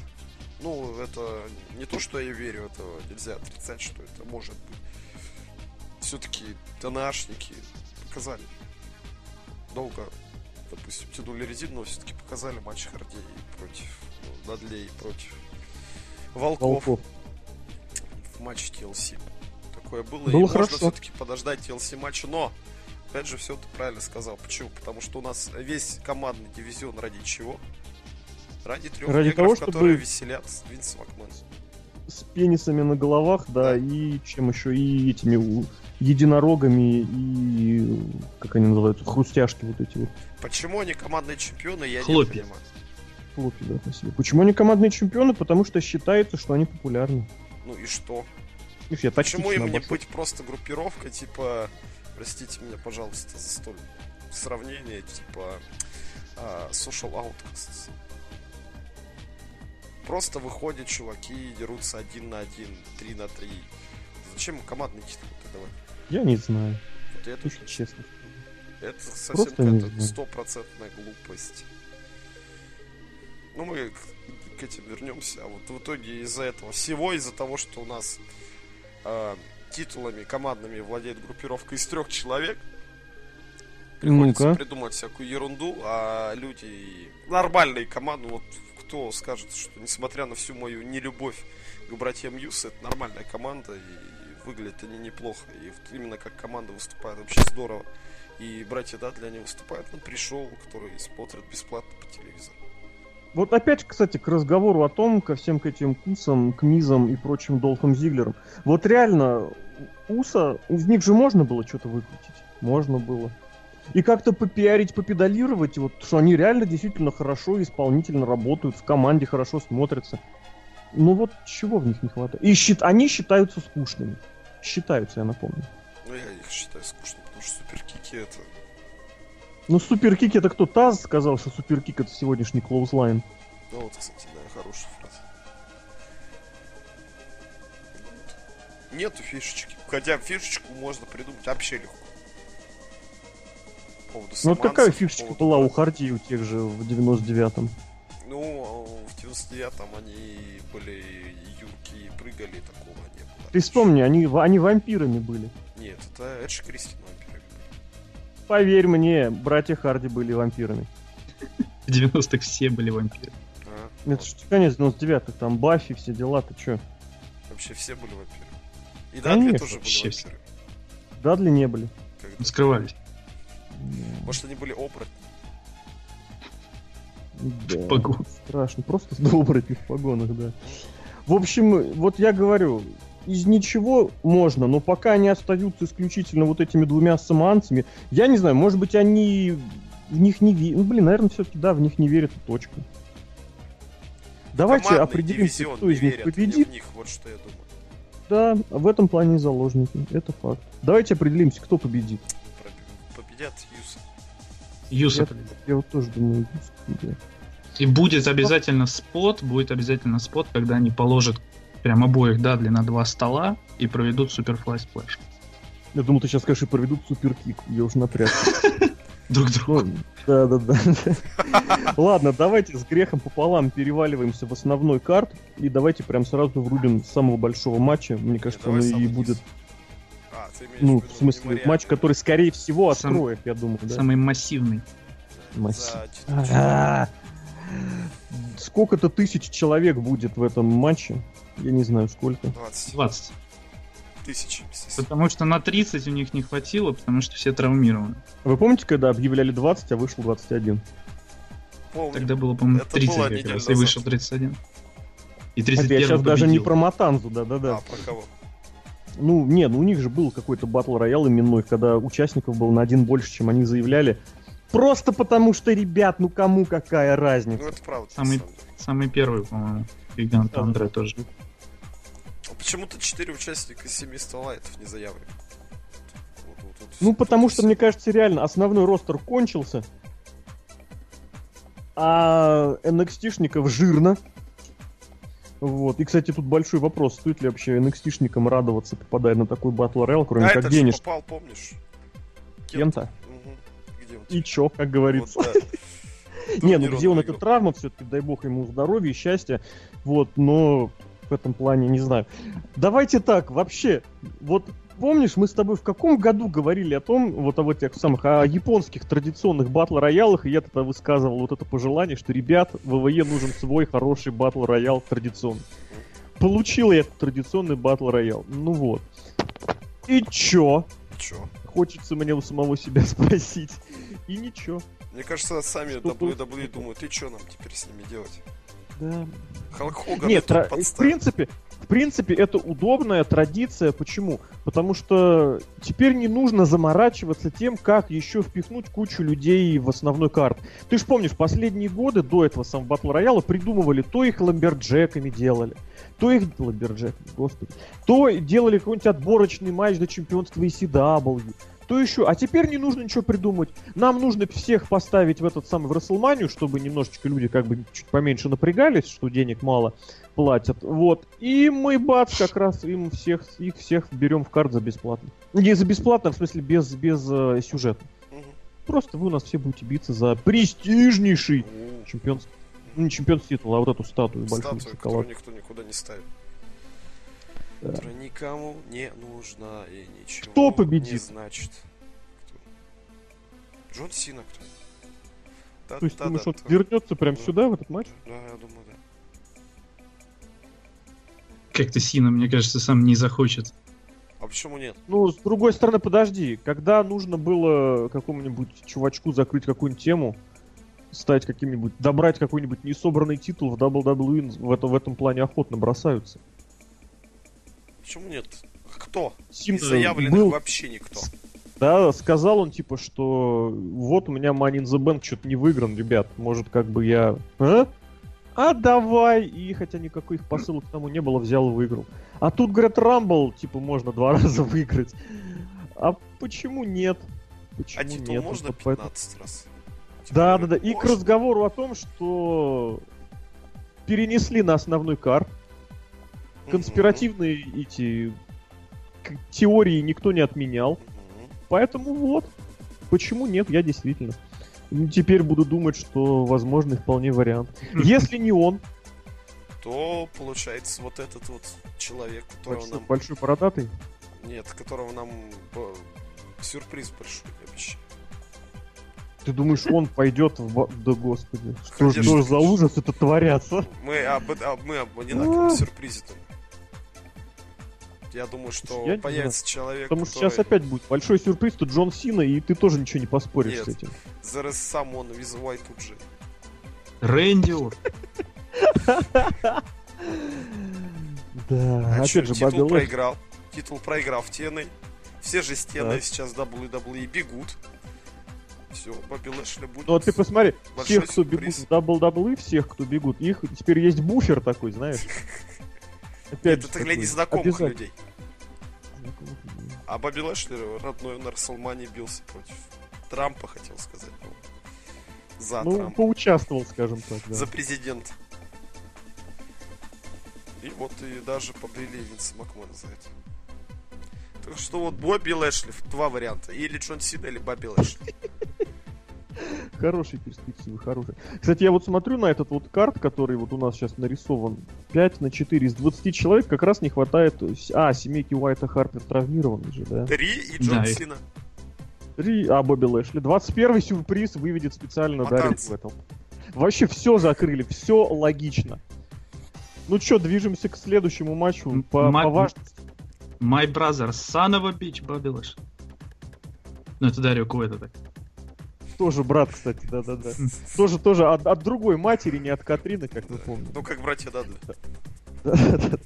Ну, это не то, что я верю, это нельзя отрицать, что это может быть. Все-таки ТНАшники показали. Долго, допустим, тянули резину, но все-таки показали матч Хардей против ну, Надлей против Волков, Волков. в матче TLC. Такое было. Было и хорошо. можно все-таки подождать TLC матча, но опять же, все ты правильно сказал. Почему? Потому что у нас весь командный дивизион ради чего? Ради трех Ради негров, того, чтобы- которые веселят Винс Макмен. С пенисами на головах, да, Да. и чем еще, и этими единорогами, и как они называются, хрустяшки вот эти вот. Почему они командные чемпионы, я Хлопья. не понимаю. Хлопья, да, спасибо. Почему они командные чемпионы? Потому что считается, что они популярны. Ну и что? Видишь, я Почему им не быть просто группировкой, типа, простите меня, пожалуйста, за столь сравнение, типа, а, Social Outcasts. Просто выходят чуваки и дерутся один на один, три на три. Зачем командный титул давать? Я не знаю, Вот это, если честно. это совсем какая-то стопроцентная глупость. Ну, мы к, к этим вернемся. А вот в итоге из-за этого всего, из-за того, что у нас а, титулами командными владеет группировка из трех человек, приходится Ну-ка. придумать всякую ерунду, а люди нормальные команды, вот кто скажет, что несмотря на всю мою нелюбовь к братьям Юс, это нормальная команда, и выглядят они неплохо. И вот именно как команда выступает вообще здорово. И братья Дадли, они выступают на пришел, который смотрят бесплатно по телевизору. Вот опять, кстати, к разговору о том, ко всем к этим Кусам, к Мизам и прочим Долфом Зиглерам. Вот реально, Уса, из них же можно было что-то выкрутить. Можно было. И как-то попиарить, попедалировать, вот, что они реально действительно хорошо, исполнительно работают, в команде хорошо смотрятся. Ну вот чего в них не хватает? И счит... они считаются скучными. Считаются, я напомню. Ну, я их считаю скучными, потому что суперкики это... Ну, суперкик это кто? Таз сказал, что суперкик это сегодняшний клоузлайн. Ну вот, кстати, да, хорошая фраза. Нету фишечки. Хотя фишечку можно придумать вообще легко. По поводу Ну, вот какая по фишечка поводу была у. Харди у тех же в 99-м? Ну, в 99-м они были юркие, прыгали, такого не было. Ты вспомни, они, они вампирами были. Нет, это Эдж Кристин. Поверь мне, братья Харди были вампирами. В 90-х все были вампиры. А, Это конец 99-х, там Баффи, все дела, ты чё? Вообще все были вампиры. И Дадли Конечно, тоже были вообще все. вампиры. Дадли не были. Когда- Скрывались. Может, они были оборотни. Да, В погонах. Страшно, просто оборотни в погонах, да. В общем, вот я говорю, из ничего можно, но пока они остаются исключительно вот этими двумя самоанцами, я не знаю, может быть, они в них не верят. Ну, блин, наверное, все-таки, да, в них не верят, точка. Давайте Командный определимся, кто из них победит. в них, вот что я думаю. Да, в этом плане заложники, это факт. Давайте определимся, кто победит. Победят Юсо. Юсо Я, я вот тоже думаю, Юсо победит. И будет обязательно spot, будет обязательно spot, когда они положат прям обоих Дадли на два стола и проведут superfly splash. я думал, ты сейчас скажешь, и проведут superkick, я уже напряг. Друг другу. Ну, да, да, да. Ладно, давайте с грехом пополам переваливаемся в основной карт. И давайте прям сразу врубим с самого большого матча. Мне кажется, он и будет, А, ну, в смысле, матч, который, скорее всего, откроет, я думаю. Самый массивный. да, Сколько-то тысяч человек будет в этом матче. Я не знаю, сколько. 20 20. тысяч. Потому что на 30 у них не хватило, потому что все травмированы. Вы помните, когда объявляли 20, а вышло 21? Помню. Тогда было, по-моему, Это 30 было как раз, и вышел 31. И Это я 31 сейчас даже не победил. про Матанзу, да-да-да. А, про кого? Ну, не, ну у них же был какой-то батл роял именной, когда участников было на один больше, чем они заявляли. Просто потому что, ребят, ну кому какая Ну, разница? это правда. Самый-. Самый первый, по-моему. Гигант Да. Андре тоже. А почему-то 4 участника из 7 сталайтов не заявлены? Вот, вот, вот, Ну, вот потому что, мне кажется, реально основной ростер кончился, а NXT-шников жирно. Вот. И, кстати, тут большой вопрос, стоит ли вообще NXT-шникам радоваться, попадая на такой батл роял, кроме А как денег. попал, помнишь? Кента. Мгм. Он? И чё, как говорится. Вот, да. Не, ну где он выиграл. эта травма, все-таки дай бог ему здоровья и счастья. Вот, но в этом плане не знаю. Давайте так, вообще, вот помнишь, мы с тобой в каком году говорили о том, вот об этих самых, о японских традиционных батл роялах, и я тогда высказывал вот это пожелание, что, ребят, ВВЕ нужен свой хороший батл роял традиционный. Получил я традиционный батл роял. Ну вот. И чё? Чё? Хочется мне у самого себя спросить. И ничего. Мне кажется, сами Что тут? WWE думают, ты чё нам теперь с ними делать? Да, Халк Хоган Нет, и тра- в принципе, в принципе, это удобная традиция. Почему? Потому что теперь не нужно заморачиваться тем, как еще впихнуть кучу людей в основной карт. Ты же помнишь, последние годы до этого самого battle royal а придумывали, то их lumberjack ами делали, то их lumberjack ами, господи, то делали какой-нибудь отборочный матч до чемпионства ECW. То еще, а теперь не нужно ничего придумать. Нам нужно всех поставить в этот самый в Рестлманию, чтобы немножечко люди как бы чуть поменьше напрягались, что денег мало платят. Вот. И мы, бац, как раз им всех, их всех берем в карт за бесплатно. Не за бесплатно, в смысле без, без э, сюжета. Просто вы у нас все будете биться за престижнейший чемпионский, ну не чемпионский титул, а вот эту статую большую Статую, шоколад. которую никто никуда не ставит. Да. Которая никому не нужна и ничего Кто победит? не значит. Кто? Джон Сина кто? Да, То есть, да, думаешь, да, он кто? вернется прям Да. сюда, в этот матч? Да, я думаю, да. Как-то Сина, мне кажется, сам не захочет. А почему нет? Ну, с другой стороны, подожди, когда нужно было какому-нибудь чувачку закрыть какую-нибудь тему, стать каким-нибудь, добрать какой-нибудь несобранный титул в WWE, в, это, в этом плане охотно бросаются. Почему нет? Кто? Син Из заявленных был, вообще никто. да, сказал он, типа, что вот у меня Money in the Bank что-то не выигран, ребят, может, как бы я... А? А давай! И хотя никаких посылок к тому не было, взял и выиграл. А тут, говорят, Рамбл, типа, можно два раза выиграть. А почему нет? Почему А титул нет? можно Вот поэтому- 15 раз? Да, да, да. И к Можно. разговору о том, что перенесли на основной кар. Конспиративные эти к- теории никто не отменял. Мгм. Поэтому вот. Почему нет? Я действительно. Теперь буду думать, что возможный вполне вариант. Если не он, То получается вот этот вот человек, которого большой, нам... большой бородатый, Нет, которого нам сюрприз большой обещали. ты думаешь, он пойдет в... Да господи, что же за ужас это творятся? Мы об, об- мы об одинаковом А. сюрпризе думаем. Я думаю, что Я появится человек, Потому что который сейчас опять будет большой сюрприз, тут Джон Сина, и ты тоже ничего не поспоришь Нет. с этим. The Someone with White UG. Рэнди Ор- Да, А опять же, титул Бобби Лэшли. проиграл. Титул проиграл в TNA. Все же с TNA Так. сейчас WWE бегут. Все, Бобби Лэшли будет. Ну вот ты посмотри, всех, кто бегут в WWE, всех, кто бегут, их теперь есть буфер такой, знаешь. Опять это для незнакомых людей. А Бобби Лэшли родной на Расселмане бился против Трампа, хотел сказать. ну, за Ну, Трампа. поучаствовал, скажем так, да. За президента. И вот и даже побрили Винса Макмана за это. Так что вот Бобби Лэшли, два варианта. Или Джон Сина, или Бобби Лэшли. Хорошие перспективы, хорошие. Кстати, я вот смотрю на этот вот карт, который вот у нас сейчас нарисован. 5 на 4 из 20 человек как раз не хватает... А, семейки Уайта Харпер травмированный же, да? Три и Джон Да, Сина. Три, а, Бобби Лэшли. 21 сюрприз выведет специально Дарик в этом. Вообще все закрыли, все логично. Ну чё, движемся к следующему матчу по, ма- по важности. My brother, son of a bitch, Бобби Лэш. Ну, это Дарио Куэта так. Тоже брат, кстати, да-да-да. Тоже, тоже от, от другой матери, не от Катрины, как вы помните. Ну, как братья Дадли. Да-да-да.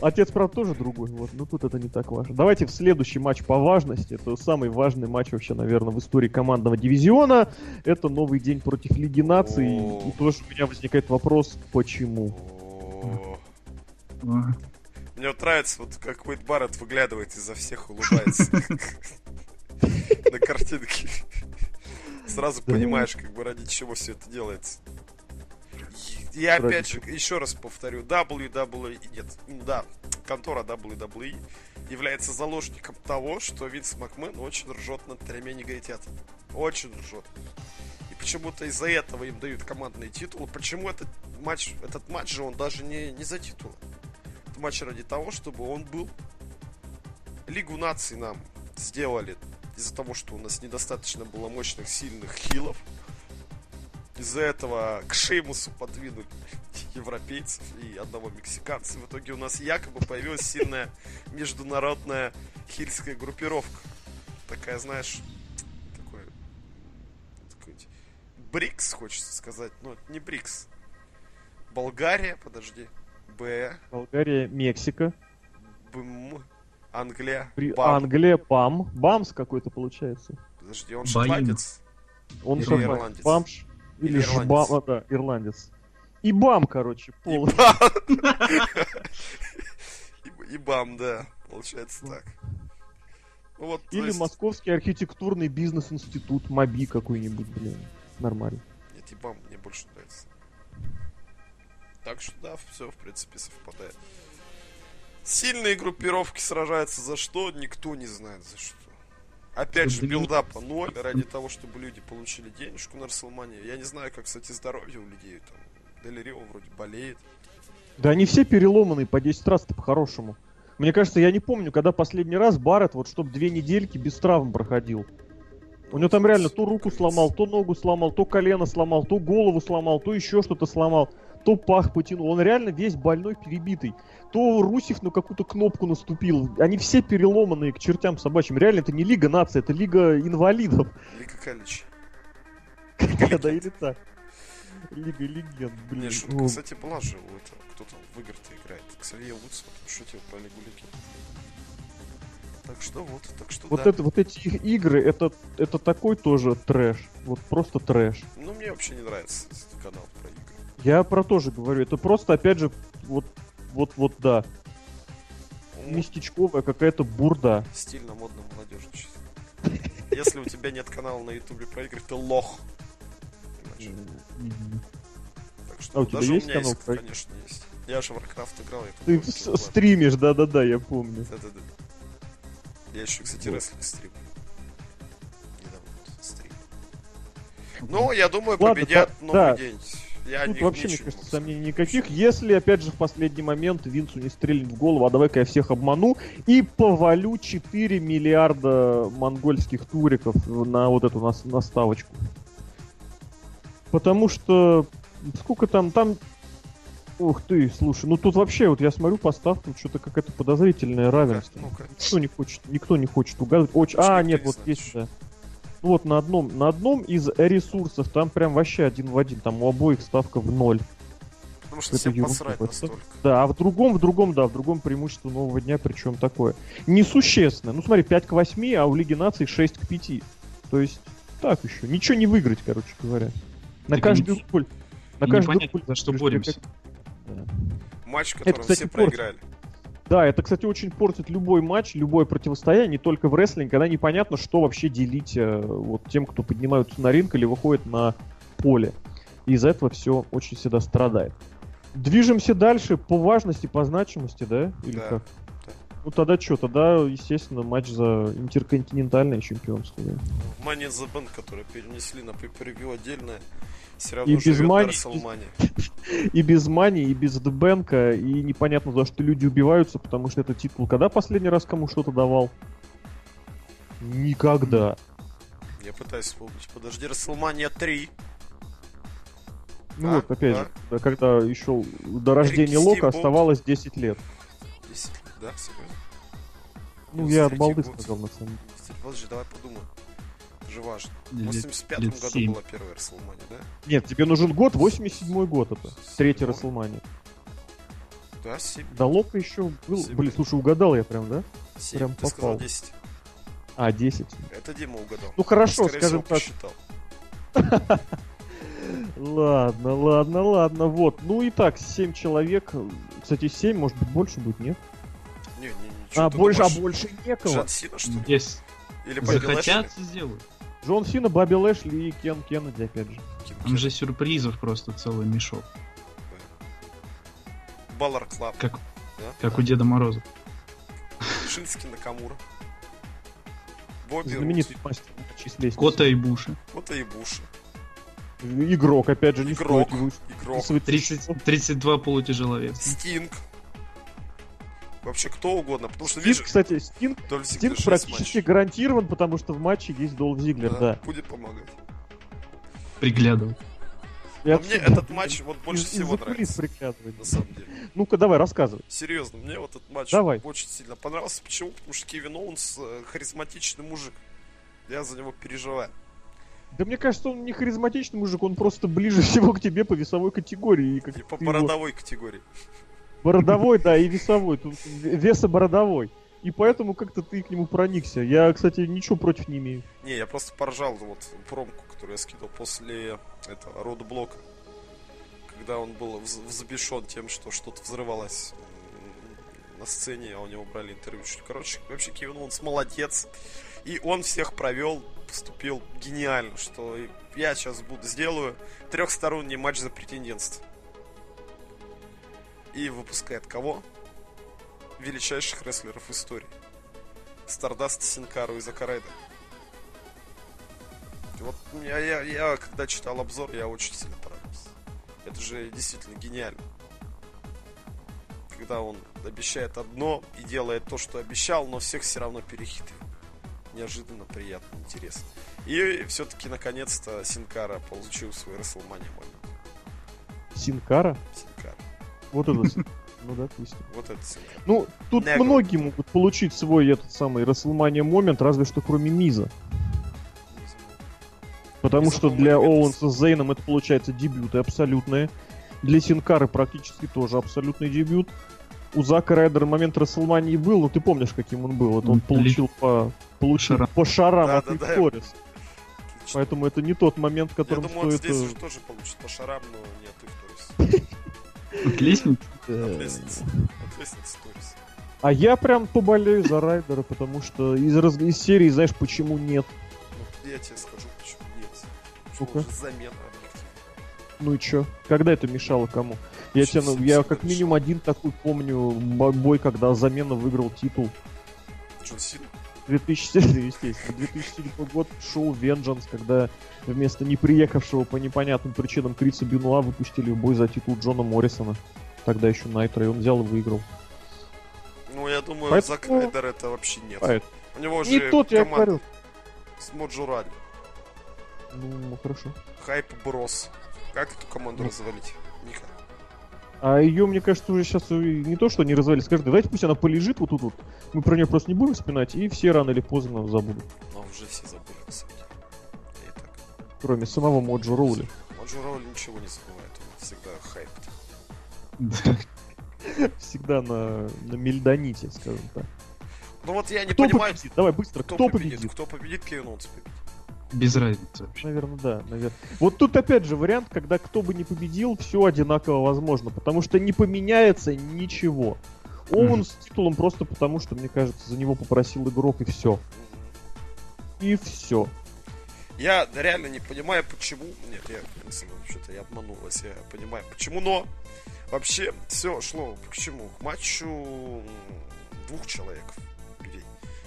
Отец, правда, тоже другой, вот, но тут это не так важно. Давайте в следующий матч по важности. Это самый важный матч вообще, наверное, в истории командного дивизиона. Это новый день против Лиги Наций. И тоже у меня возникает вопрос, почему? Мне вот нравится, вот как Уэйд Барретт выглядывает изо всех, улыбается. На картинке. Сразу понимаешь, как бы ради чего все это делается. Я опять же, еще раз повторю, WWE, нет, да, контора WWE является заложником того, что Винс Макмен очень ржет над тремя негритятами. Очень ржет. И почему-то из-за этого им дают командные титулы. Почему этот матч, этот матч же он даже не, не за титулы. Это матч ради того, чтобы он был. Лигу наций нам сделали из-за того, что у нас недостаточно было мощных, сильных хилов. Из-за этого к Шеймусу подвинули европейцев и одного мексиканца. В итоге у нас якобы появилась сильная международная хильская группировка. Такая, знаешь, такой... такой Брикс, хочется сказать. Но это не Брикс. Болгария, подожди. Б, Болгария, Мексика, БМ, Англия, При- БАМ. Англия, ПАМ. БАМС какой-то получается. Подожди, он Баим. шотландец. Он Или шотландец. ирландец. Бамш. Или, Или Жбам, ирландец. а, да, ирландец. И БАМ, короче, пол. И, и бам, да. Получается так. Ну вот, Или есть- Московский архитектурный бизнес-институт, МАБИ какой-нибудь, блин. Нормально. Нет, и бам мне больше нравится. Так что да, все в принципе совпадает. Сильные группировки сражаются за что, никто не знает за что. Опять же, билдапа ноль ради того, чтобы люди получили денежку на Расселмане. Я не знаю, как, кстати, здоровье у людей. Там, Дель Рио вроде болеет. Да они все переломанные по 10 раз-то по-хорошему. Мне кажется, я не помню, когда последний раз Барретт, вот чтоб две недельки без травм проходил. У него там реально то руку сломал, то ногу сломал, то колено сломал, то голову сломал, то еще что-то сломал, то пах потянул. Он реально весь больной, перебитый. То Русев на какую-то кнопку наступил. Они все переломанные к чертям собачьим. Реально, это не Лига нации, это Лига инвалидов. Лика Калич. Да, или так. Лига легенд, блин. Не, шутка, Ну, кстати, была же у этого, кто там в игры-то играет. Ксавье Вудс вот, шутил про Лигу Легенд. Так что вот, так что Вот, да. это, вот эти их игры, это, это такой тоже трэш. Вот просто трэш. Ну, мне вообще не нравится этот канал. Я про то же говорю. Это просто, опять же, вот, вот, вот, да. Местечковая какая-то бурда. Стильно, модно, сейчас. если у тебя нет канала на ютубе про игры, ты лох. Так что А у тебя даже есть у меня канал конечно, есть. Я же в Warcraft играл, я Ты стримишь, да-да-да, я помню. Да-да-да. Я еще, кстати, рестлинг стрим. Недавно стрим. Ну, я думаю, победят новый день. Я Тут вообще, мне кажется, сомнений никаких. Если, опять же, в последний момент Винцу не стрельнет в голову, а давай-ка я всех обману и повалю 4 миллиарда монгольских туриков на вот эту нас- наставочку. Потому что сколько там, там... Ух ты, слушай, ну тут вообще, вот я смотрю по ставкам, что-то какое-то подозрительное равенство. Ну-ка. Никто не хочет, никто не хочет угадывать. Уж А, нет, не вот есть, да. Вот на одном, на одном из ресурсов там прям вообще один в один, там у обоих ставка в ноль. Потому что это всем посрать просто. настолько. Да, а в другом, в другом, да, в другом преимущество нового дня, причем такое. Несущественное. Ну смотри, 5 к 8, а у Лиги Наций 6 к 5. То есть, так еще. Ничего не выиграть, короче говоря. На Так каждую не- рубль. На непонятно, рубль за что боремся. Да. Матч, в котором кстати, все проиграли. Да, это, кстати, очень портит любой матч, любое противостояние, не только в рестлинге, когда непонятно, что вообще делить э, вот тем, кто поднимаются на ринг или выходит на поле. И из-за этого все очень всегда страдает. Движемся дальше по важности, по значимости, да? Или Да, как? да. Ну тогда что? Тогда, естественно, матч за интерконтинентальное чемпионство. да. Money in the Bank, который перенесли на pay отдельное, все И равно без на Money, WrestleMania. И без Мани, и без Дбенка, и непонятно, за что люди убиваются, потому что этот титул когда последний раз кому что-то давал? Никогда. Я пытаюсь вспомнить. Подожди, WrestleMania 3. Ну А, вот, опять да. же, да, когда еще до рождения. Лока оставалось 10 лет. 10 лет, да, серьезно? Ну, я от 93-й балды сказал, на самом деле. Подожди, давай подумаем. Же важно. В Лет- 85 лет году семь. была первая WrestleMania, да? Нет, тебе нужен год, 87 год это. Третий Седьмой. Расселмания. Да, 7. До Лока еще был. Семь Блин, лет. слушай, угадал я прям, да? 7. прям Ты сказал попал. 10. А, 10. Это Дима угадал. Ну хорошо, Скорее скажем всего, так. посчитал. Ладно, ладно, ладно, вот. Ну и так, 7 человек. Кстати, 7, может быть, больше будет, нет? Не, не, не. А, больше, а больше некого. Сина, что ли? Если Или захотят, сделают. Джон Сина, Бобби Лэшли и Кен Кеннеди, опять же. Ким Там же сюрпризов просто целый мешок. Bullet Club. Как, да? как у Деда Мороза. Шинске Накамура. Бобби Знаменитый мастер лестницы. Кота Ибуши. Кота Ибуши. Игрок, опять же, не Игрок. стоит Игрок. списывать. 30, 32 полутяжеловеса. Стинг. Вообще кто угодно, потому что Стинг, видишь, кстати, Стинг, Дольф Стинг практически матчей. гарантирован, потому что в матче есть Долф Зиглер, Да, да. Будет помогать. Приглядывать. Отсюда- мне этот матч вот больше из- всего нравится. приглядывает. На самом деле. Ну-ка, давай, рассказывай. Серьезно, мне вот этот матч Давай. очень сильно понравился. Почему? Потому что Кевин Оуэнс э, харизматичный мужик. Я за него переживаю. Да мне кажется, он не харизматичный мужик, он просто ближе всего к тебе по весовой категории. И как И по его- бородовой категории. Бородовой, да, и весовой. Тут в- весобородовой. И поэтому как-то ты к нему проникся. Я, кстати, ничего против не имею. Не, я просто поржал вот промку, которую я скидывал после этого рода-блока. Когда он был вз- взбешен тем, что что-то взрывалось на сцене, а у него брали интервью. Короче, вообще Кевин Оуэнс молодец. И он всех провел, поступил гениально, что я сейчас буду сделаю трехсторонний матч за претендентство. И выпускает кого? Величайших рестлеров истории. Стардаст Синкару и Закарайда. Вот я, я, я когда читал обзор, я очень сильно понравился. Это же действительно гениально. Когда он обещает одно и делает то, что обещал, но всех все равно перехитрил. Неожиданно, приятно, интересно. И все-таки, наконец-то, Синкара получил свой WrestleMania момент. Синкара? Синкара. Вот это. Ну, допустим. Вот это. Ну, тут многие могут получить свой этот самый Расселмания момент, разве что кроме Миза. Потому что для. Оуэнса с Зейном это получается дебюты абсолютные. Для Синкары практически тоже абсолютный дебют. У Зака Райдера момент Расселмании был, но ты помнишь, каким он был. Это он получил по, получил Шарам. по шарам Да, от да, Викторис. Поэтому это не тот момент, в Я котором думаю, он стоит... здесь э, уже тоже получит по шарам, но не от их Торис. От лестницы? От лестницы. От лестницы Торис. А я прям поболею за Райдера, потому что из, раз- из серии, знаешь, почему нет? я тебе скажу, почему нет. Что замена. Ну и чё? Когда это мешало кому? Я, тебе, ну, я как минимум один такой помню бо- бой, когда замена выиграл титул. Джон Сина. 2007, естественно, 2007 год шоу Vengeance, когда вместо неприехавшего по непонятным причинам Криса Бенуа выпустили в бой за титул Джона Моррисона. Тогда еще Найтро, и он взял и выиграл. Ну, я думаю, Поэтому- за Крайдер это вообще нет. Поэтому- У него же Не тот, я говорю. с Моджо Роули. Ну, хорошо. Hype Bros. Как эту команду Ну. развалить? А ее, мне кажется, уже сейчас не то, что не развалили, скажут, давайте пусть она полежит вот тут вот. Мы про нее просто не будем вспоминать, и все рано или поздно забудут. Но уже все забыли, на самом деле. И так. Кроме самого Моджо Роули. Моджо Роули ничего не забывает. Он всегда хайп. Всегда на, на мельдоните, скажем так. Ну вот я не Кто понимаю, победит? Давай быстро, кто, кто, победит? победит? Кто победит, Кевин Оуэнс победит. Без разницы вообще. Наверное, да, наверное. Вот тут опять же вариант, когда кто бы не победил, все одинаково возможно, потому что не поменяется ничего. Оуэн с титулом просто потому, что, мне кажется, за него попросил игрок и все. И все. Я реально не понимаю, почему. Нет, я, вообще-то я обманул вас, я понимаю, почему, но вообще все шло к чему? К матчу двух человек, людей.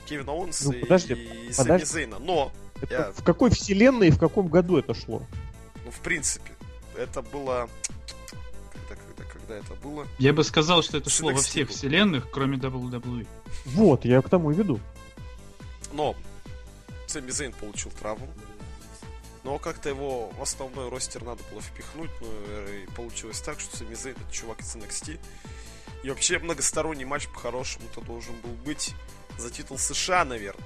Кевина Оуэнса Ну, подожди, и Сами подожди. Зейна. Но, Это Я- В какой вселенной и в каком году это шло? ну, в принципе, это было... Когда, когда, когда это было? Я бы сказал, что это шло во всех вселенных, кроме WWE. Вот, я к тому и веду. Но Сами Зейн получил травму. Но как-то его в основной ростер надо было впихнуть. Ну и получилось так, что Сами Зейн это чувак из NXT. И вообще многосторонний матч по-хорошему-то должен был быть за титул США, наверное.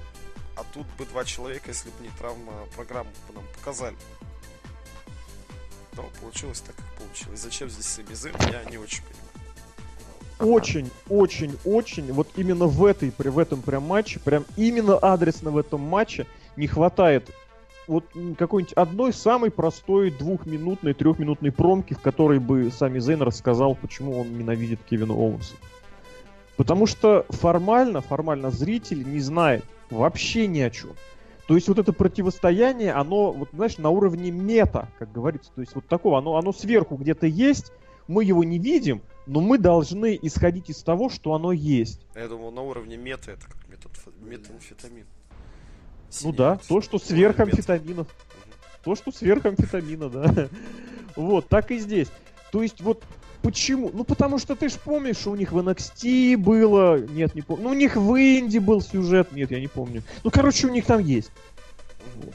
А тут бы два человека, если бы не травма, программу бы нам показали. Но получилось так, как получилось. Зачем здесь Сами Зейн, я не очень понимаю. Очень, очень, очень, вот именно в этой, при- в этом прям матче, прям именно адресно в этом матче не хватает вот какой-нибудь одной самой простой двухминутной, трехминутной промки, в которой бы сами Зейн рассказал, почему он ненавидит Кевина Оуэнса. Потому что формально, формально зритель не знает вообще ни о чем. То есть вот это противостояние, оно, вот знаешь, на уровне мета, как говорится. То есть вот такого, оно, оно сверху где-то есть, мы его не видим, но мы должны исходить из того, что оно есть. Я думал, на уровне мета это как метод, метамфетамин. Ну Синий да, мет. то, что сверх амфетаминов. То, что сверх амфетамина, да. Вот, так и здесь. То есть вот почему? Ну потому что ты ж помнишь, что у них в NXT было... Нет, не помню. Ну у них в Инди был сюжет. Нет, я не помню. Ну короче, у них там есть. Вот.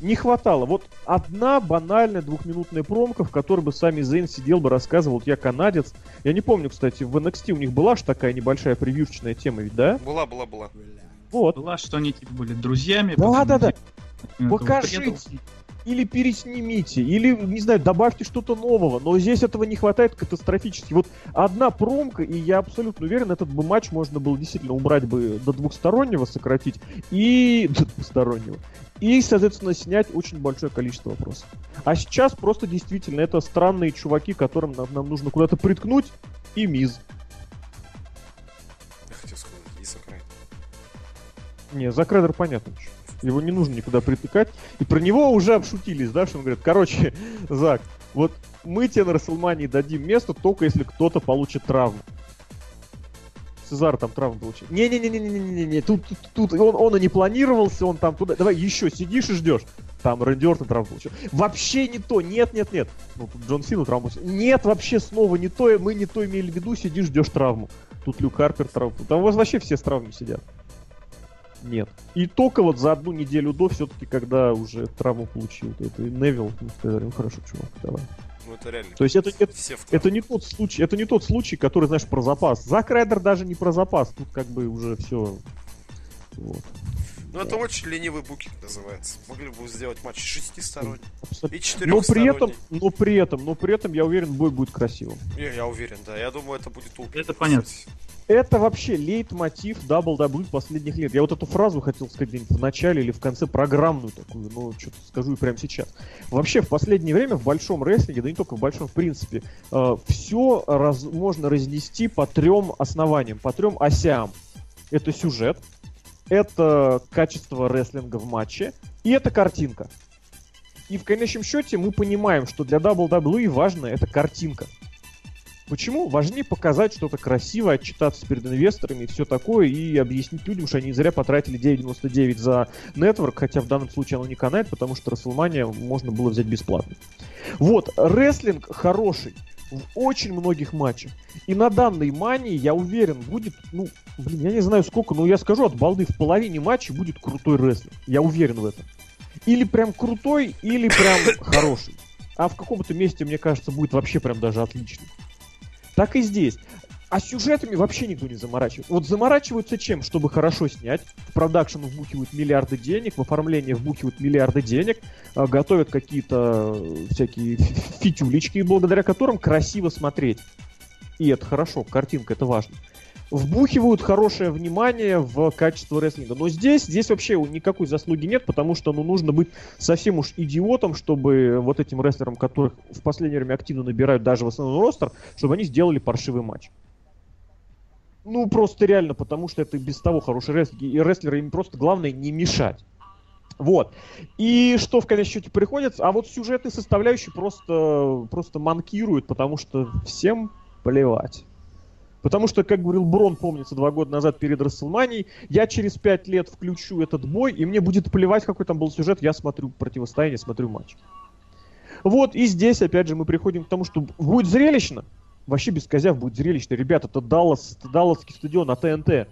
Не хватало. Вот одна банальная двухминутная промка, в которой бы сами Зейн сидел бы, рассказывал, вот я канадец. Я не помню, кстати, в NXT у них была же такая небольшая превьюшечная тема, ведь, да? Была, была, была. Вот. Была, что они типа были друзьями. Да, да, да. Покажите. Или переснимите, или, не знаю, добавьте что-то нового. Но здесь этого не хватает катастрофически. Вот одна промка, и я абсолютно уверен, этот бы матч можно было действительно убрать бы до двухстороннего, сократить, и... До двухстороннего. И, соответственно, снять очень большое количество вопросов. А сейчас просто действительно это странные чуваки, которым нам, нам нужно куда-то приткнуть, и миз. Я хотел сказать, и Закрайн. Не, за Кредер понятно. чё. Его не нужно никуда притыкать. И про него уже обшутились, да, что он говорит, короче, Зак, вот мы тебе на Расселмании дадим место, только если кто-то получит травму. Сезар там травму получил. Не-не-не-не-не-не-не, тут, тут, тут он, он и не планировался, он там туда. Давай еще сидишь и ждешь. Там Рэнди Ортон травму получил. Вообще не то, нет, нет, нет. Ну, тут Джон Сина травму получил. Нет, вообще снова не то, мы не то имели в виду, сидишь, ждешь травму. Тут Люк Харпер травму. Там у вас вообще все с травмой сидят. Нет. И только вот за одну неделю до, все-таки, когда уже травму получил, то это и Невил, мы сказали, ну хорошо, чувак, давай. Ну это реально. То есть это, это, это не тот случай, это не тот случай, который, знаешь, про запас. Зак Райдер даже не про запас, тут как бы уже все. Вот. Ну это очень ленивый букинг называется. Могли бы сделать матч шестисторонний и Но при этом, четырехсторонний. но при этом, но при этом, я уверен, бой будет красивым. Я, я уверен, да. Я думаю, это будет opening, Это понятно. Это вообще лейтмотив WWE последних лет. Я вот эту фразу хотел сказать где-нибудь в начале или в конце программную такую, но что-то скажу и прямо сейчас. Вообще в последнее время в большом рестлинге, да не только в большом, в принципе, все можно разнести по трем основаниям, по трем осям. Это сюжет, это качество рестлинга в матче, и это картинка. И в конечном счете мы понимаем, что для WWE важно это картинка. Почему? Важнее показать что-то красивое, отчитаться перед инвесторами и все такое, и объяснить людям, что они зря потратили 9.99 за Network, хотя в данном случае оно не канает, потому что WrestleMania можно было взять бесплатно. Вот, рестлинг хороший в очень многих матчах. И на данной мании, я уверен, будет, ну, блин, я не знаю сколько, но я скажу от балды, в половине матчей будет крутой рестлинг. Я уверен в этом. Или прям крутой, или прям хороший. А в каком-то месте, мне кажется, будет вообще прям даже отличный. Так и здесь. А сюжетами вообще никто не заморачивается. Вот заморачиваются чем? Чтобы хорошо снять. В продакшн вбухивают миллиарды денег, в оформление вбухивают миллиарды денег, а, готовят какие-то э, всякие фитюлечки, благодаря которым красиво смотреть. И это хорошо, картинка, это важно вбухивают хорошее внимание в качество рестлинга. Но здесь, здесь вообще никакой заслуги нет, потому что ну, нужно быть совсем уж идиотом, чтобы вот этим рестлерам, которых в последнее время активно набирают даже в основной ростер, чтобы они сделали паршивый матч. Ну, просто реально, потому что это без того хороший рестлер, и рестлеры им просто главное не мешать. Вот. И что в конечном счете приходится? А вот сюжетные составляющие просто, просто манкируют, потому что всем плевать. Потому что, как говорил Брон, помнится, два года назад перед Расселманией, я через пять лет включу этот бой, и мне будет плевать, какой там был сюжет, я смотрю противостояние, смотрю матч. Вот, и здесь, опять же, мы приходим к тому, что будет зрелищно, вообще без козяв будет зрелищно. Ребята, это Даллас, Далласский стадион от ТНТ,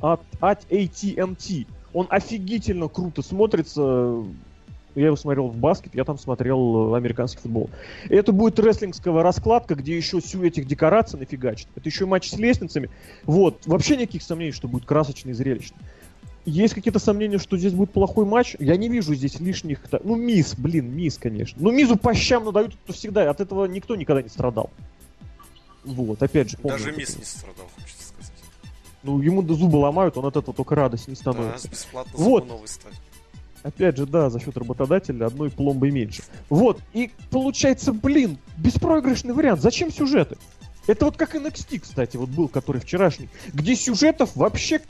от, от AT&T. Он офигительно круто смотрится, я его смотрел в баскет, я там смотрел э, американский футбол. И это будет рестлингская раскладка, где еще всю этих декораций нафигачит. Это еще матч с лестницами. Вот. Вообще никаких сомнений, что будет красочный и зрелищный. Есть какие-то сомнения, что здесь будет плохой матч? Я не вижу здесь лишних... Ну, мисс, блин, мисс, конечно. Ну, мизу по щам надают то всегда. От этого никто никогда не страдал. Вот, опять же, помню. Даже мисс не страдал, хочется сказать. Ну, ему зубы ломают, он от этого только радость не становится. Да, бесплатно вот. новый ставить. Опять же, да, за счет работодателя одной пломбой меньше. Вот, и получается, блин, беспроигрышный вариант. Зачем сюжеты? Это вот как NXT, кстати, вот был, который вчерашний, где сюжетов вообще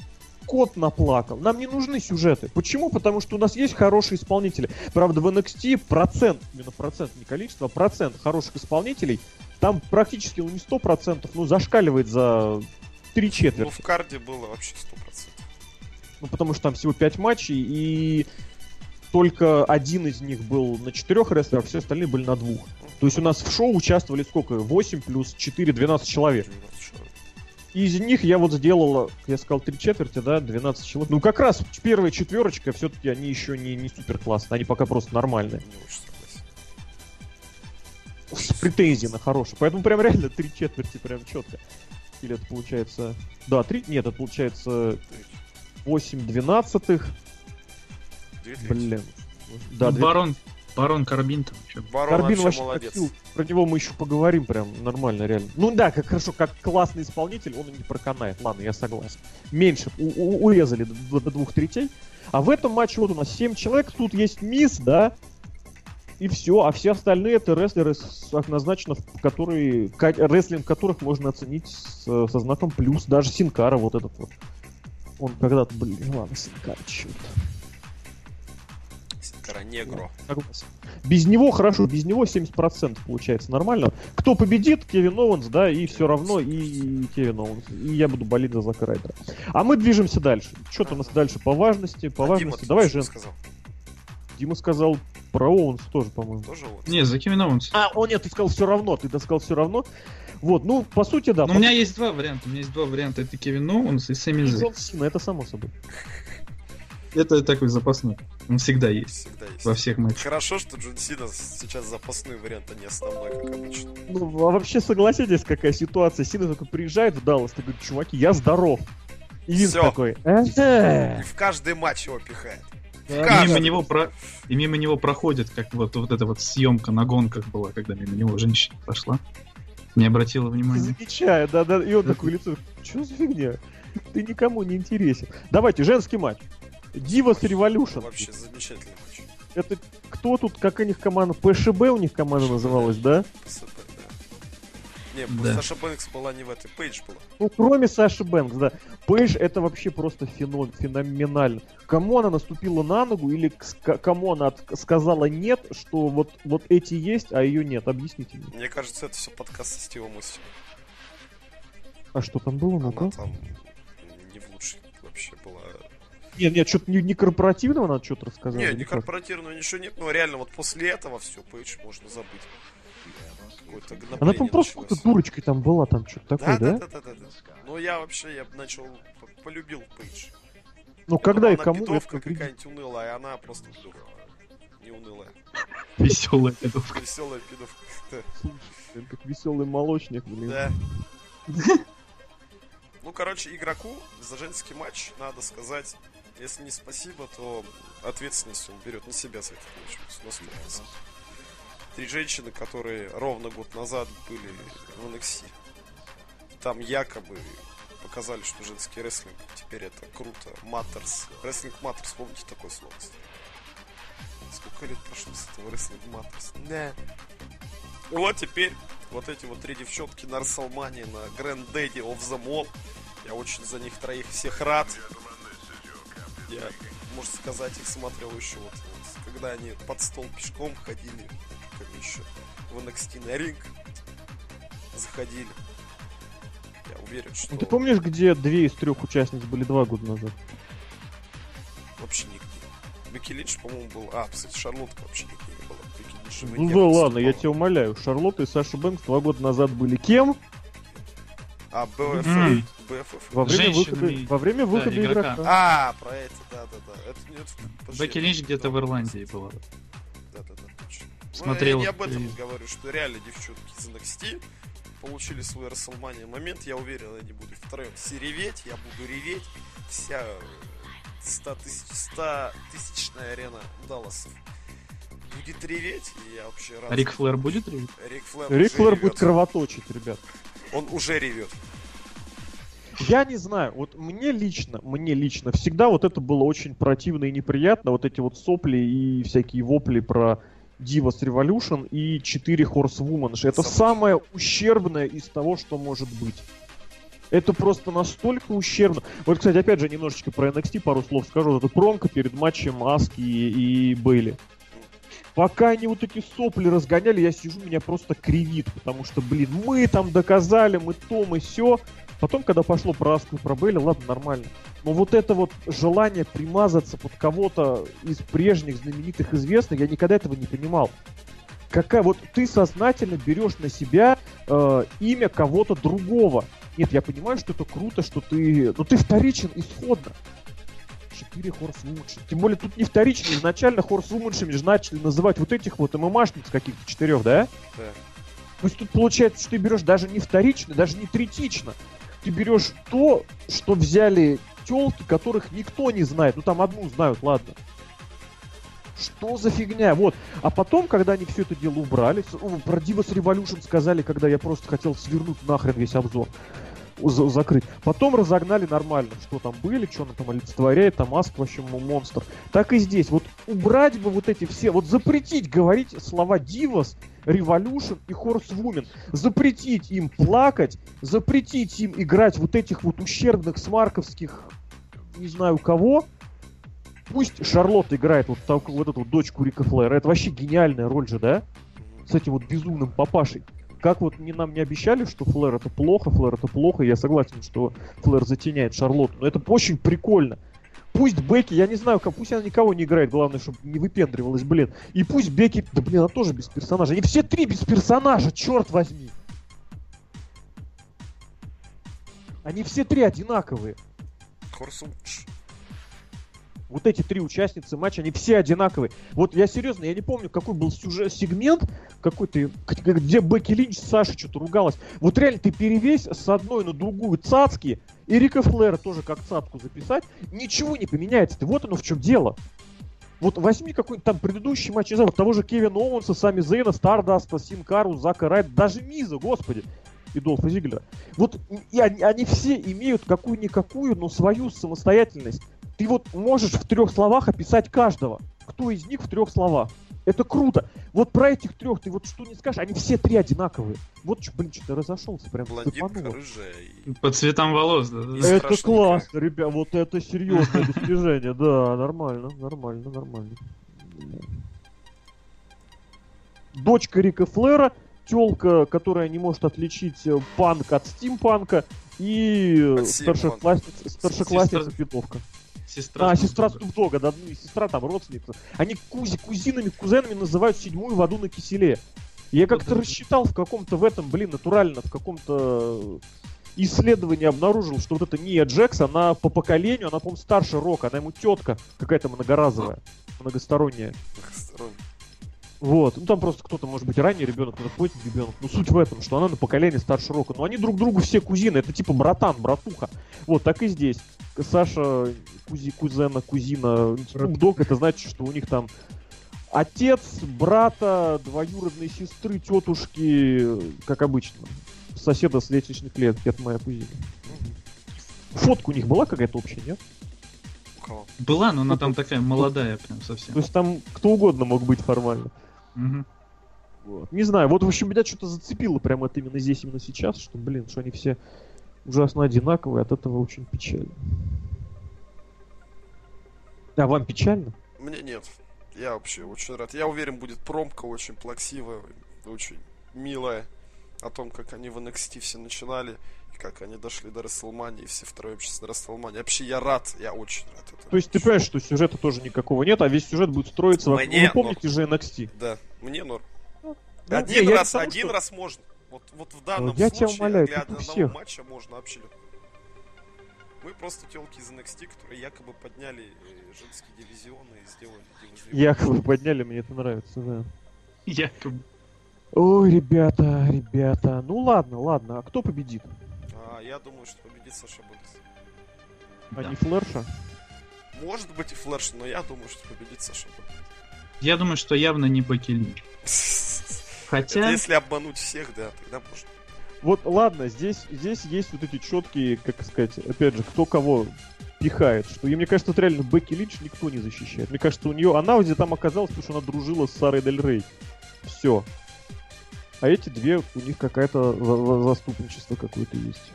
кот наплакал. Нам не нужны сюжеты. Почему? Потому что у нас есть хорошие исполнители. Правда, в NXT процент, именно процент, не количество, а процент хороших исполнителей, там практически, ну не сто процентов, ну зашкаливает за три четверти. Ну, в карде было вообще сто процентов. Ну, потому что там всего пять матчей, и только один из них был на четырех рестлерах, все остальные были на двух. То есть у нас в шоу участвовали сколько? 8 плюс 4, 12 человек. И из них я вот сделал, я сказал, три четверти, да, 12 человек. Ну, как раз первая четверочка, все-таки они еще не, не супер классные, они пока просто нормальные. С претензией на хорошие. Поэтому прям реально три четверти прям четко. Или это получается... Да, три... Нет, это получается 8 двенадцатых, Блин. Да, ну, Барон, Барон Карбин там еще. Барон Карбин вообще молодец. Хотел, про него мы еще поговорим прям нормально, реально. Ну да, как хорошо, как классный исполнитель, он не проканает. Ладно, я согласен. Меньше, у, у, урезали до, до двух третей. А в этом матче вот у нас 7 человек, тут есть мисс, да, и все, а все остальные это рестлеры, однозначно, которые, рестлинг которых можно оценить с, со знаком плюс, даже Синкара вот этот вот. Он когда-то, блин, ладно, Синкара, черт. Негро. Без него хорошо, без него 70% получается нормально. Кто победит, Кевин Оуэнс, да, и все равно и Кевин Оуэнс. И я буду болеть за Зака Райдера. А мы движемся дальше. Что-то у нас дальше по важности, по а важности. Дима, Давай, Жен. Сказал? Дима сказал про Оуэнс тоже, по-моему. Тоже Оуэнс? Не, за Кевин Оуэнс. А, о нет, ты сказал все равно, ты сказал все равно. Вот, ну, по сути, да. Но по... у меня есть два варианта. У меня есть два варианта. Это Кевин Оуэнс и Сэми Зейн. Это само собой. Это такой запасной. Он всегда есть. Всегда есть. Во всех матчах. Хорошо, что Джон Сина сейчас запасной вариант, а не основной, как обычно. Ну, а вообще согласитесь, какая ситуация. Сина только приезжает в Даллас, ты говоришь, чуваки, я здоров. И Винс такой. И в каждый матч его пихает. Да, и, мимо него про... и мимо него проходит, как вот, вот эта вот съемка на гонках была, когда мимо него женщина пошла. Не обратила внимания. Замечаю, да, да. И он такой лицо, что за фигня? Ты никому не интересен. Давайте, женский матч. Divas Revolution. Вообще замечательный матч. Это кто тут, как у них команда? ПШБ у них команда называлась, да? ПСБ, да. Не, Да. Саша Бэнкс была не в этой, Пейдж была. Ну, кроме Саши Бэнкс, да. Пейдж это вообще просто феном, феноменально. Кому она наступила на ногу или к- к- кому она от- сказала нет, что вот, вот эти есть, а ее нет? Объясните мне. Мне кажется, это все подкаст со Стивом Остином. А что там было? Она там не в лучшей вообще была. Нет, нет, что-то не, не корпоративного надо что-то рассказать. Не, не корпоративного ничего нет, но реально вот после этого все, Пейдж можно забыть. Какое-то Она, по просто какой-то дурочкой там была, там что-то такое, да? да, да, да, да, да. Ну я вообще, я начал, полюбил Пейдж. Ну, когда и она кому пидовка это какая-нибудь унылая, а она просто пидовка. Не унылая. Веселая пидовка. Веселая пидовка. Да. Как веселый молочник, блин. Да. Ну, короче, игроку за женский матч надо сказать, если не спасибо, то ответственность он берет на себя за этот матч. 100%. Три женщины, которые ровно год назад были в NXT. Там якобы показали, что женский рестлинг теперь это круто. Маттерс. Рестлинг Маттерс, помните такое слово? Сколько лет прошло с этого рестлинг Маттерс? Не. Вот теперь вот эти вот три девчонки на Расселмане, на Grand Daddy of the Mall. Я очень за них троих всех рад. Я, можно сказать, их смотрел еще вот, вот, когда они под стол пешком ходили, еще в NXT на ринг заходили. Я уверен, что Ну, ты помнишь, где две из трех участниц были два года назад? вообще нигде. Бекки Линч, по-моему, был... А, кстати, Шарлотка вообще нигде не была. Бекки Линч Ну да ладно, я тебя умоляю. Шарлотта и Саша Бэнкс два года назад были кем? А. М. BFF. Во время Женщинами, выхода, во время выхода игрока. игрока. А, про это, да-да-да. Это подожди, Бекки Линч где-то в Ирландии была. Смотрел Ну, я не об этом телевизор. говорю, что реально девчонки из NXT получили свой Расселмания момент. Я уверен, они будут втроем все реветь, я буду реветь. Вся 100 тысяч, 100 тысячная арена Далласов будет реветь, и я вообще рад. Рик Флэр будет ревить? Рик Флэр, Рик Флэр ревет. будет кровоточить, ребят. Он уже ревет. Я не знаю, вот мне лично, мне лично всегда вот это было очень противно и неприятно, вот эти вот сопли и всякие вопли про Divas Revolution и 4 Horsewoman. Это самое ущербное из того, что может быть. Это просто настолько ущербно. Вот, кстати, опять же, немножечко про NXT пару слов скажу. Вот эта промка перед матчем Аски и, и Бейли. Пока они вот эти сопли разгоняли, я сижу, меня просто кривит, потому что, блин, мы там доказали, мы то, мы все. Потом, когда пошло про Аску про Бейли, ладно, нормально. Но вот это вот желание примазаться под кого-то из прежних знаменитых известных, я никогда этого не понимал. Какая вот ты сознательно берешь на себя э, имя кого-то другого. Нет, я понимаю, что это круто, что ты... Но ты вторичен исходно. 4 Хорсвуменши. Тем более тут не вторично. Изначально Хорсвуменшами же начали называть вот этих вот ММАшниц каких-то четырех, да? Да. То есть тут получается, что ты берешь даже не вторично, даже не третично. Ты берешь то, что взяли телки, которых никто не знает. Ну там одну знают, ладно. Что за фигня? Вот. А потом, когда они все это дело убрали, про Divas Revolution сказали, когда я просто хотел свернуть нахрен весь обзор. закрыть. Потом разогнали нормально, что там были, что она там олицетворяет, там Аск вообще м- монстр. Так и здесь. Вот убрать бы вот эти все, вот запретить говорить слова Divas, Revolution и Horsewoman. Запретить им плакать, запретить им играть вот этих вот ущербных смарковских, не знаю кого. Пусть Шарлотта играет вот, так- вот эту дочку Рика Флэра. Это вообще гениальная роль же, да? С этим вот безумным папашей. Как вот не, нам не обещали, что Флэр это плохо, Флэр это плохо, я согласен, что Флэр затеняет Шарлотту, но это очень прикольно. Пусть Бекки, я не знаю, как, пусть она никого не играет, главное, чтобы не выпендривалась, блин. И пусть Бекки, да блин, она тоже без персонажа. Они все три без персонажа, черт возьми. Они все три одинаковые. Хорсумч. Вот эти три участницы матча, они все одинаковые. Вот я серьезно, я не помню, какой был сюжет, сегмент какой-то, где Бекки Линч с Сашей что-то ругалась. Вот реально ты перевесь с одной на другую цацки, и Рика Флэра тоже как цацку записать, ничего не поменяется. Ты вот оно в чем дело. Вот возьми какой-нибудь там предыдущий матч, не знаю, вот того же Кевина Оуэнса, Сами Зейна, Стардаста, Синкару, Зака Райт, даже Миза, господи, и Долфа Зиглера. Вот и они, они все имеют какую-никакую, но свою самостоятельность. Ты вот можешь в трех словах описать каждого. Кто из них в трех словах? Это круто. Вот про этих трех ты вот что не скажешь, они все три одинаковые. Вот блин, что-то разошелся, прям Блондинка, рыжая и... По цветам волос, да, Это классно, ребят, вот это серьезное достижение, да, нормально, нормально, нормально. Дочка Рика Флера, телка, которая не может отличить э, панк от стимпанка, и старшеклассница, старшеклассница пидовка. Сестра. А, сестра Снупдога, да, ну и сестра там, родственница. Они кузи, кузинами, кузенами называют седьмую в аду на киселе. Я как-то да. рассчитал в каком-то в этом, блин, натурально, в каком-то исследовании обнаружил, что вот эта Ния Джекс, она по поколению, она, по-моему, старше Рока, она ему тетка какая-то многоразовая, многосторонняя. Многосторонний. Вот. Ну там просто кто-то, может быть, ранний ребенок, кто-то поздний ребенок. Но суть в этом, что она на поколение старше Рока. Но они друг другу все кузины, это типа братан, братуха. Вот, так и здесь. Саша, кузи, кузена, кузина, Снупдог, это значит, что у них там отец, брата, двоюродные сестры, тетушки, как обычно. Соседа с лестничных лет, это моя кузина. Фотка у них была какая-то общая, нет? Была, но она там такая молодая прям совсем. То есть там кто угодно мог быть формально. Мгм. Вот. Не знаю, вот в общем меня что-то зацепило прямо вот именно здесь, именно сейчас, что, блин, что они все ужасно одинаковые, от этого очень печально. А вам печально? Мне нет. Я вообще очень рад. Я уверен, будет промка очень плаксивая, очень милая. О том, как они в NXT все начинали, и как они дошли до Расселмании, и все втроем сейчас на Расселмании. Вообще, я рад, я очень рад этому. То есть ты понимаешь, что сюжета тоже никакого нет, а весь сюжет будет строиться вокруг... Мне Вы помните же NXT? Да, мне норм. Да, один не, раз, тому, один что- раз можно. Вот, вот в данном я тебя случае, умоляю, для одного всех. матча можно вообще. Мы просто телки из NXT, которые якобы подняли э, женские дивизионы и сделали дивизион. Якобы подняли, мне это нравится, да. Якобы. Ой, ребята, ребята. Ну ладно, ладно, а кто победит? А, я думаю, что победит Саша Бэнкс. А Да. не Флерша? Может быть и Флэш, но я думаю, что победит Саша Я думаю, что явно не Бекки Линч. Хотя... Это если обмануть всех, да, тогда можно. Вот ладно, здесь, здесь есть вот эти четкие, как сказать, опять же, кто кого пихает. Что, и мне кажется, тут реально Бекки Линч никто не защищает. Мне кажется, у нее она где там оказалась, потому что она дружила с Сарой Дель Рей. Все. А эти две, у них какая-то за- за- заступничество какое-то есть.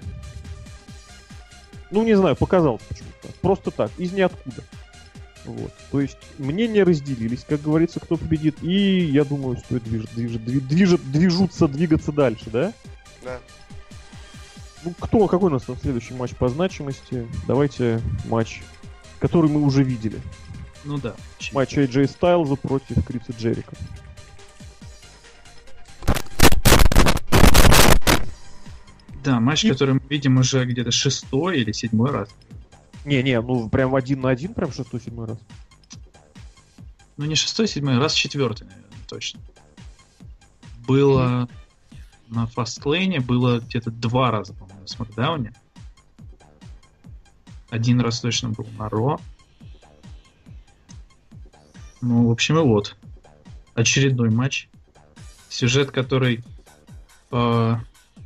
Ну, не знаю, показалось почему-то. Просто так, из ниоткуда. Вот. То есть мнения разделились, как говорится, кто победит. И я думаю, стоит движ, движ, дви- движет, движутся, двигаться дальше, да? Да. Ну, кто, какой у нас там следующий матч по значимости? Давайте матч, который мы уже видели. Ну да. Матч AJ Стайлза против Криса Джерика. Да, матч, И- который мы видим уже где-то шестой или седьмой раз. Не-не, ну прям один на один, прям шестой, седьмой раз. Ну не шестой, седьмой, раз четвертый, наверное, точно. Было на фастлейне, было где-то два раза, по-моему, в Смакдауне. Один раз точно был на Ро. Ну, в общем, и вот. Очередной матч. Сюжет, который э,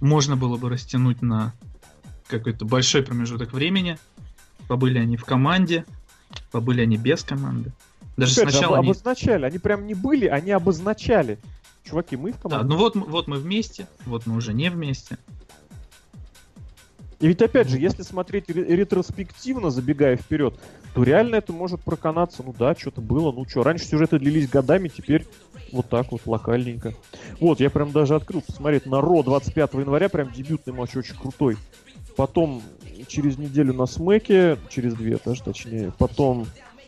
можно было бы растянуть на какой-то большой промежуток времени. Побыли они в команде, побыли они без команды. Даже Опять же, сначала об- они... обозначали. Они прям не были, они обозначали. Чуваки, мы в Да, команде. ну вот, вот мы вместе, вот мы уже не вместе. И ведь опять же, если смотреть ре- ретроспективно, забегая вперед, то реально это может проканаться. Ну да, что-то было, ну что, раньше сюжеты длились годами, теперь вот так вот, локальненько. Вот, я прям даже открыл посмотреть на Ро 25 января, прям дебютный матч очень крутой. Потом через неделю на Смеке, через две даже точнее, потом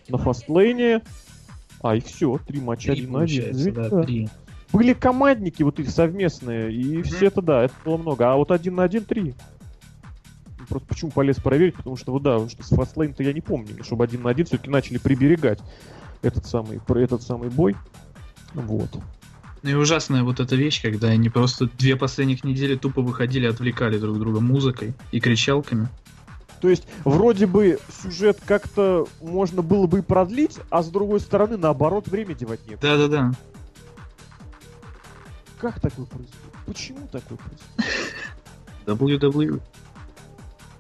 на Фастлейне, а, и все, три матча Три, один на один. да, три. Были командники вот их совместные, и все это, да, это было много. А вот один на один три. Просто почему полез проверить, потому что, вот да, что с Fastlane-то я не помню, чтобы один на один все-таки начали приберегать этот самый, этот самый бой. Вот. Ну и ужасная вот эта вещь, когда они просто две последних недели тупо выходили, отвлекали друг друга музыкой и кричалками. То есть, вроде бы сюжет как-то можно было бы и продлить, а с другой стороны, наоборот, время девать некуда. Да-да-да. Как такое происходит? Почему такое происходит? WWE.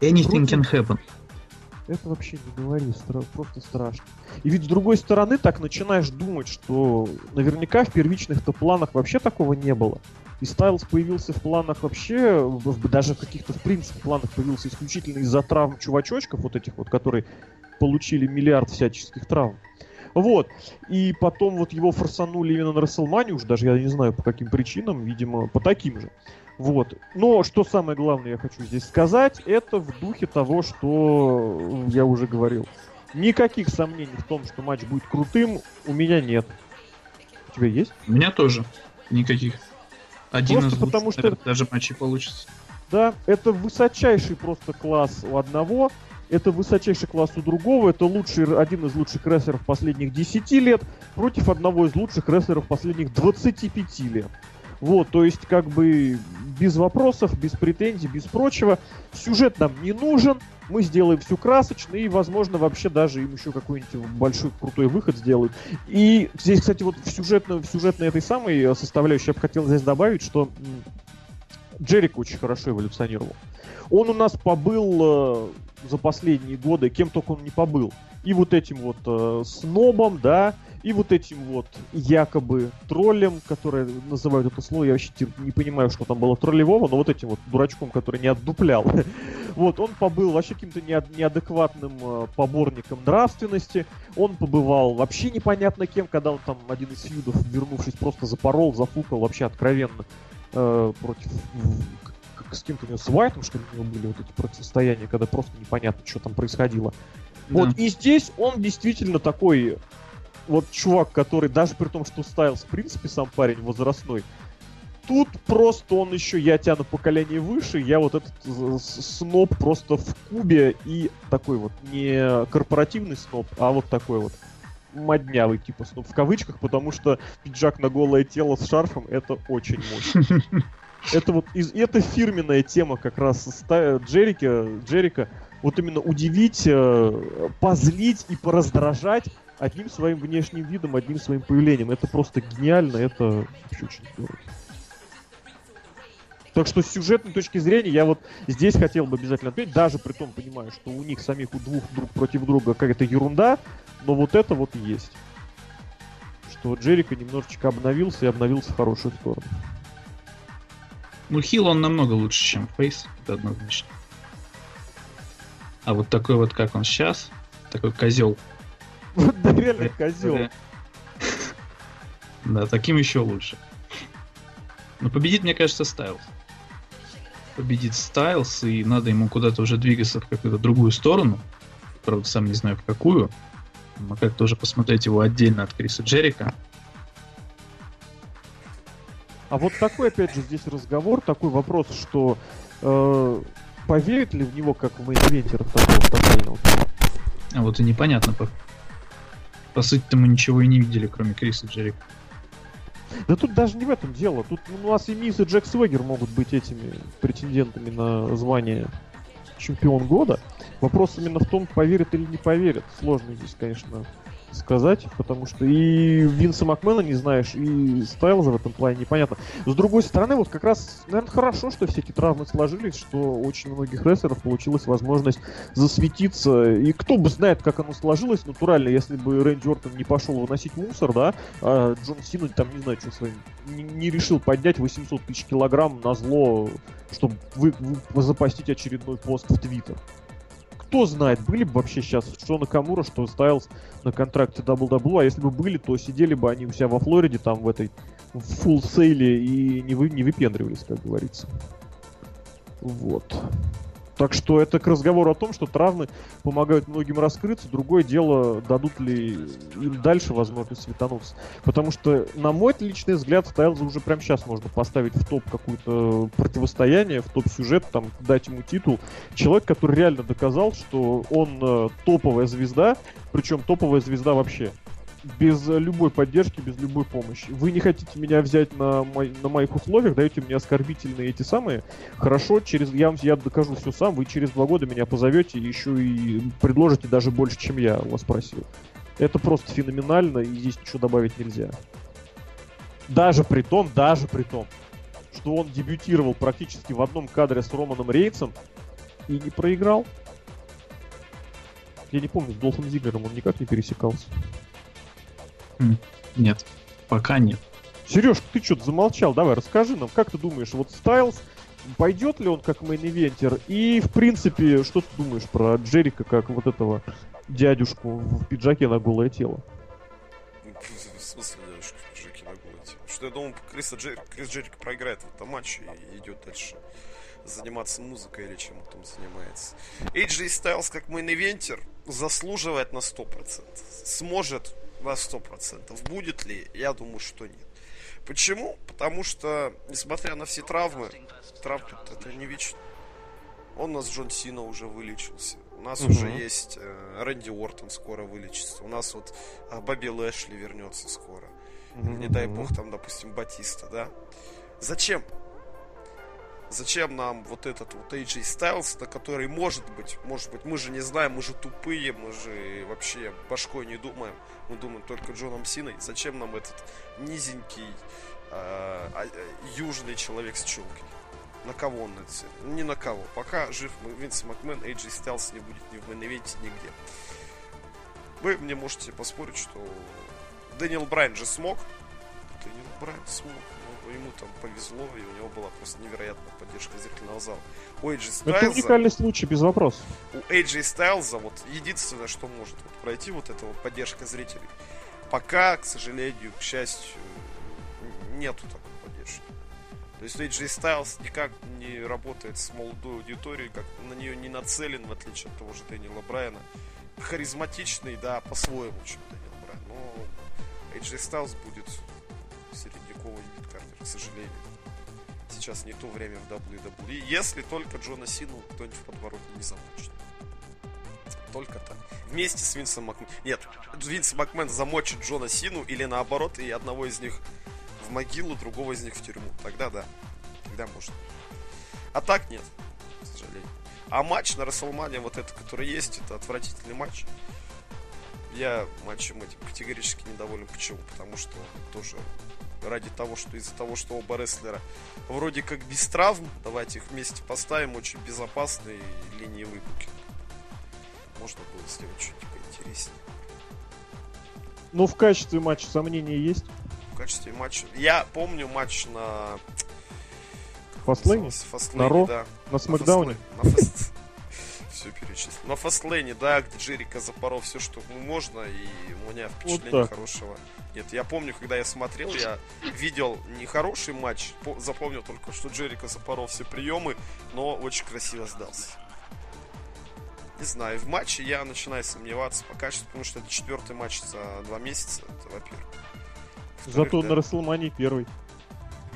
Anything Вроде- can happen. Это вообще не говори, стра- просто страшно. И ведь с другой стороны так начинаешь думать, что наверняка в первичных-то планах вообще такого не было. И Стайлз появился в планах вообще, в- даже в каких-то в принципе планах появился исключительно из-за травм чувачочков, вот этих вот, которые получили миллиард всяческих травм. Вот. И потом вот его форсанули именно на Расселмане, уж даже я не знаю по каким причинам, видимо, по таким же. Вот. Но что самое главное я хочу здесь сказать, это в духе того, что я уже говорил. Никаких сомнений в том, что матч будет крутым, у меня нет. У тебя есть? У меня тоже никаких. Один Просто из лучших, потому что- наверное, даже матчей получится. Да, это высочайший просто класс у одного, это высочайший класс у другого, это лучший, один из лучших рестлеров последних 10 лет против одного из лучших рестлеров последних 25 лет. Вот, то есть как бы без вопросов, без претензий, без прочего. Сюжет нам не нужен, мы сделаем все красочно и, возможно, вообще даже им еще какой-нибудь большой крутой выход сделают. И здесь, кстати, вот в сюжетной, в сюжетной этой самой э, составляющей я бы хотел здесь добавить, что Джерик очень хорошо эволюционировал. Он у нас побыл э, за последние годы, кем только он не побыл. И вот этим вот э, снобом, да, и вот этим вот якобы троллем, который называют это слово, я вообще не понимаю, что там было троллевого, но вот этим вот дурачком, который не отдуплял. Вот, он побыл вообще каким-то неад- неадекватным э, поборником нравственности, он побывал вообще непонятно кем, когда он там один из фьюдов, вернувшись, просто запорол, зафукал вообще откровенно э, против с кем-то у него с Уайтом, что ли, у него были вот эти противостояния, когда просто непонятно, что там происходило. Вот, Да. и здесь он действительно такой вот чувак, который даже при том, что Стайлз, в принципе, сам парень возрастной, тут просто он еще, я тяну поколение выше, я вот этот сноб просто в кубе и такой вот не корпоративный сноб, а вот такой вот моднявый типа сноб в кавычках, потому что пиджак на голое тело с шарфом это очень мощно. Это вот из, это фирменная тема как раз Джерика, Джерика, вот именно удивить, э, позлить и пораздражать одним своим внешним видом, одним своим появлением. Это просто гениально, это очень здорово. Так что с сюжетной точки зрения я вот здесь хотел бы обязательно отметить, даже при том понимаю, что у них самих у двух друг против друга какая-то ерунда, но вот это вот есть. Что Джерика немножечко обновился и обновился в хорошую сторону. Ну, Хил он намного лучше, чем Фейс, это однозначно. А вот такой вот, как он сейчас, такой козел. Вот да, реально козел. Да, таким еще лучше. Но победит, мне кажется, Стайлз. Победит Стайлз, и надо ему куда-то уже двигаться в какую-то другую сторону. Правда, сам не знаю в какую. Но как-то уже посмотреть его отдельно от Криса Джерика. А вот такой, опять же, здесь разговор, такой вопрос, что э, поверит ли в него как в мейн-ивентерах такого тотального? А вот и непонятно. По, сути-то мы ничего и не видели, кроме Криса Джерика. Да тут даже не в этом дело. Тут ну, у нас и Мисс, и Джек Свегер могут быть этими претендентами на звание чемпион года. Вопрос именно в том, поверят или не поверят. Сложно здесь, конечно, сказать, потому что и Винса Макмена не знаешь, и Стайлза в этом плане непонятно. С другой стороны, вот как раз, наверное, хорошо, что все эти травмы сложились, что очень многих рестлеров получилась возможность засветиться. И кто бы знает, как оно сложилось, натурально, если бы Рэнди Ортон не пошел выносить мусор, да, а Джон Сина там, не знаю, что своим, не, не решил поднять 800 тысяч килограмм на зло, чтобы вы, вы- запостить очередной пост в Твиттер. Кто знает, были бы вообще сейчас что Накамура, что Стайлз на контракте WWE, а если бы были, то сидели бы они у себя во Флориде, там в этой фулл сейле и не, вы, не выпендривались, как говорится. Вот. Так что это к разговору о том, что травмы помогают многим раскрыться. Другое дело, дадут ли им дальше возможность светануться. Потому что, на мой личный взгляд, Стайлза уже прямо сейчас можно поставить в топ какое-то противостояние, в топ сюжет, там, дать ему титул. Человек, который реально доказал, что он э, топовая звезда, причем топовая звезда вообще. Без э, любой поддержки, без любой помощи. Вы не хотите меня взять на, мой- на моих условиях, даете мне оскорбительные эти самые. Хорошо, через я, я докажу все сам, вы через два года меня позовете еще и предложите даже больше, чем я вас просил. Это просто феноменально, и здесь ничего добавить нельзя. Даже при том, даже при том, что он дебютировал практически в одном кадре с Романом Рейнсом и не проиграл. Я не помню, с Долфом Зиглером он никак не пересекался. Нет, пока нет. Сереж, ты что-то замолчал, давай расскажи нам, как ты думаешь, вот Стайлз, пойдет ли он как main eventer? И, в принципе, что ты думаешь про Джерика, как вот этого дядюшку в пиджаке на голое тело? В смысле дядюшку в пиджаке на голое тело? Что я думаю, Криса Джер... Крис Джерик проиграет в этом матче и идет дальше заниматься музыкой или чем он там занимается. AJ Styles как main eventer заслуживает на 100%. Сможет на 100%. Будет ли? Я думаю, что нет. Почему? Потому что, несмотря на все травмы, травмы это не вечно. Он у нас Джон Сина уже вылечился. У нас угу. уже есть э, Рэнди Ортон скоро вылечится. У нас вот э, Бобби Лэшли вернется скоро. Угу. Не дай бог там, допустим, Батиста, да? Зачем? Зачем нам вот этот вот AJ Styles, на который может быть, может быть, мы же не знаем, мы же тупые, мы же вообще башкой не думаем, мы думаем только Джоном Синой. Зачем нам этот низенький э, южный человек с челкой? На кого он? Ну, ни на кого. Пока жив Винс Макмен, AJ Styles не будет ни в мейн нигде. Вы мне можете поспорить, что Дэниел Брайан же смог. Дэниел Брайан смог ему там повезло, и у него была просто невероятная поддержка зрительного зала. У AJ Styles... Это уникальный случай, без вопросов. У AJ Styles вот единственное, что может вот пройти, вот эта вот поддержка зрителей. Пока, к сожалению, к счастью, нету такой поддержки. То есть AJ Styles никак не работает с молодой аудиторией, как на нее не нацелен, в отличие от того же Дэниела Брайана. Харизматичный, да, по-своему, чем Дэниел Брайан. Но AJ Styles будет средневековый к сожалению. Сейчас не то время в WWE. Если только Джона Сину кто-нибудь в подвороте не замочит. Только так. Вместе с Винсом Макмен. Нет, Винс Макмен замочит Джона Сину или наоборот, и одного из них в могилу, другого из них в тюрьму. Тогда да. Тогда может. А так нет, к сожалению. А матч на Расселмане, вот это, который есть, это отвратительный матч. Я матчем этим категорически недоволен. Почему? Потому что тоже ради того, что из-за того, что оба рестлера вроде как без травм, давайте их вместе поставим, очень безопасные линии выбуки. Можно было сделать что-нибудь поинтереснее. Ну, в качестве матча сомнения есть? В качестве матча... Я помню матч на... Фастлейне? На Ро? да. На Смакдауне? На фаст... все перечислил. На фастлейне, да, где Джерика запорол все, что можно, и у меня впечатление вот хорошего. Нет, я помню, когда я смотрел, я видел нехороший матч, запомнил только, что Джерика запорол все приемы, но очень красиво сдался. Не знаю, в матче я начинаю сомневаться по качеству, потому что это четвертый матч за два месяца, это во-первых. Зато да. на Расселмане первый.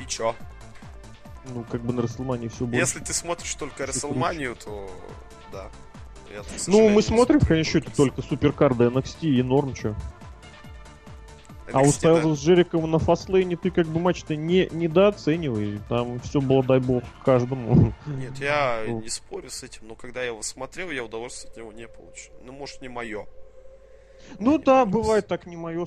И чё? Ну, как бы на Расселмане все будет. Если ты смотришь только Расселманию, то да. Я, ну, мы смотрим в конечном счете только суперкарды NXT и норм, чё. А у Стайлза да. с Джериком на фастлейне ты как бы матч-то не недооценивай. Там все было, дай бог, каждому. Нет, я не спорю с этим, но когда я его смотрел, я удовольствие от него не получил. Ну, может, не мое. Ну да, бывает так не мое,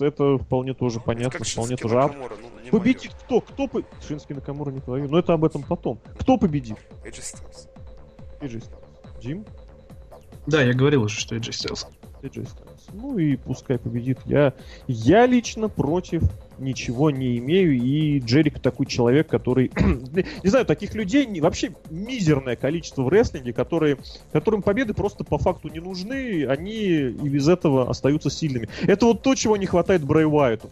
это вполне тоже понятно, вполне тоже. Накамура, ну, победит моё. кто? Кто по... Шинский Накамура не твою, но это об этом потом. Кто победит? AJ Styles. AJ Styles. Джим? Да, я говорил уже, что AJ Styles. AJ Styles. Ну и пускай победит. Я, я лично против ничего не имею. И Джерик такой человек, который... не знаю, таких людей вообще мизерное количество в рестлинге, которые, которым победы просто по факту не нужны. Они и без этого остаются сильными. Это вот то, чего не хватает Брэй Уайту.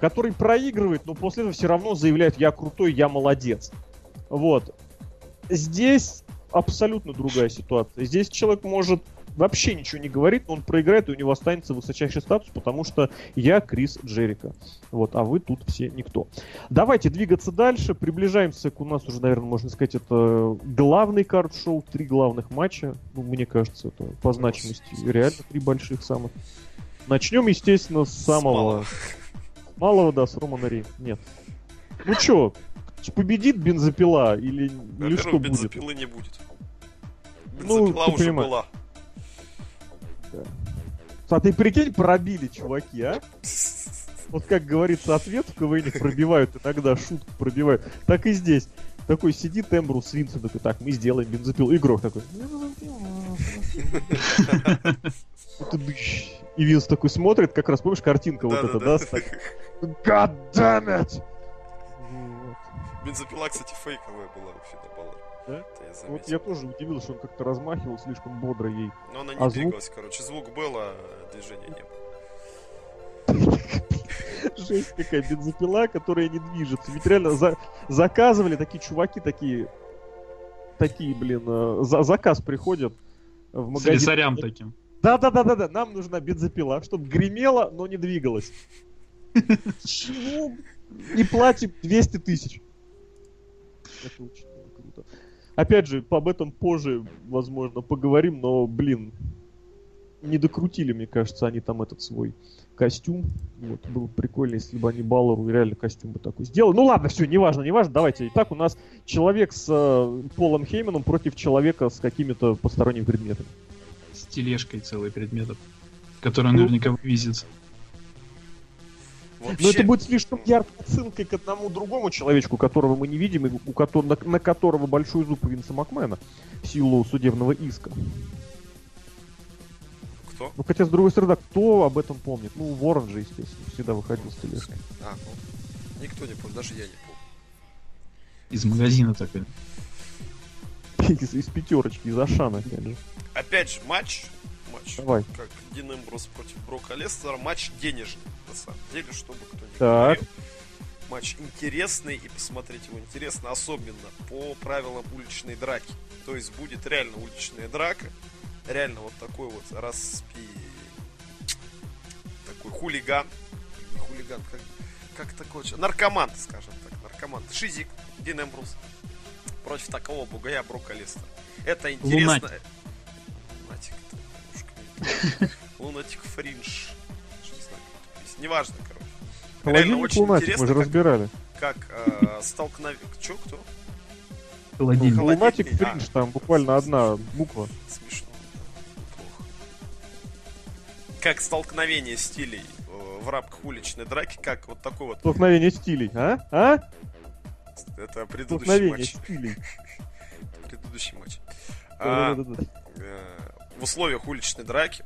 Который проигрывает, но после этого все равно заявляет, я крутой, я молодец. Вот. Здесь абсолютно другая ситуация. Здесь человек может вообще ничего не говорит, но он проиграет, и у него останется высочайший статус, потому что я Крис Джерика. Вот, а вы тут все никто. Давайте двигаться дальше. Приближаемся к у нас уже, наверное, можно сказать, это главный карт-шоу, три главных матча. Ну, мне кажется, это по значимости реально три больших самых. Начнем, естественно, с самого... С малого, да, с Романа Рей. Нет. Ну чё, победит бензопила или, или что будет? бензопилы не будет. Ну, бензопила ну, уже понимаешь. была. А ты прикинь, пробили, чуваки, а? Вот как говорится, ответ в КВН пробивают иногда, шутку пробивают. Так и здесь. Такой сидит Эмбрус Винсон, такой, так, мы сделаем бензопил. Игрок такой, и Винс такой смотрит, как раз, помнишь, картинка вот эта, да? God damn it! Бензопила, кстати, фейковая была вообще на балларе. Да? Это я Вот я тоже удивился, что он как-то размахивал слишком бодро ей. Но она не А звук? двигалась, короче. Звук был, а движения не было. Жесть какая бензопила, которая не движется. Ведь реально за- заказывали такие чуваки, такие, такие, блин, э, за- заказ приходят в магазин. Слесарям таким. Да, да, да, да, да. Нам нужна бензопила, чтобы гремела, но не двигалась. Чего? И платим 200 тысяч. Это очень круто. Опять же, об этом позже, возможно, поговорим, но, блин, не докрутили, мне кажется, они там этот свой костюм. Вот, было бы прикольно, если бы они Баллару реально костюм бы такой сделали. Ну ладно, все, неважно, неважно, давайте. Итак, у нас человек с э, Полом Хейманом против человека с какими-то посторонними предметами. С тележкой целый предметов. Который Ну. наверняка вывезется. Но Вообще, Ну, это будет слишком яркой отсылкой к одному другому человечку, которого мы не видим, и у которого, на, на которого большой зуб Винса Макмена в силу судебного иска. кто? Ну, хотя, с другой стороны, кто об этом помнит? Ну, Ворон же, естественно, всегда выходил с тележкой. А, ну, никто не помнит, даже я не помню. Из магазина такой. Из, из пятерочки, из Ашана, опять же. Опять же, матч, матч, Давай. как Дин Эмброс против Брока Лестера, матч денежный, на самом деле, чтобы кто не Так. говорил. Матч интересный, и посмотреть его интересно, особенно по правилам уличной драки. То есть будет реально уличная драка, реально вот такой вот распи... Такой хулиган. Не хулиган, как, как такой... Наркоман, скажем так, наркоман. Шизик, Дин Эмбрус. Против такого бугая Брока Лестера. Это интересно... Лунатик, Лунатик Фриндж. Неважно, короче. Реально Холодильник очень Лунатик, интересно, мы же как- разбирали. Как э, столкновение... Чё, кто? Холодильник. Холодильник, Лунатик а. Фриндж, там буквально одна буква. Смешно. Плохо. Как столкновение стилей э, в рамках уличной драки, как вот такой вот... Столкновение стилей, а? А? Это предыдущий Столкновение матч. стилей. Предыдущий матч. В условиях уличной драки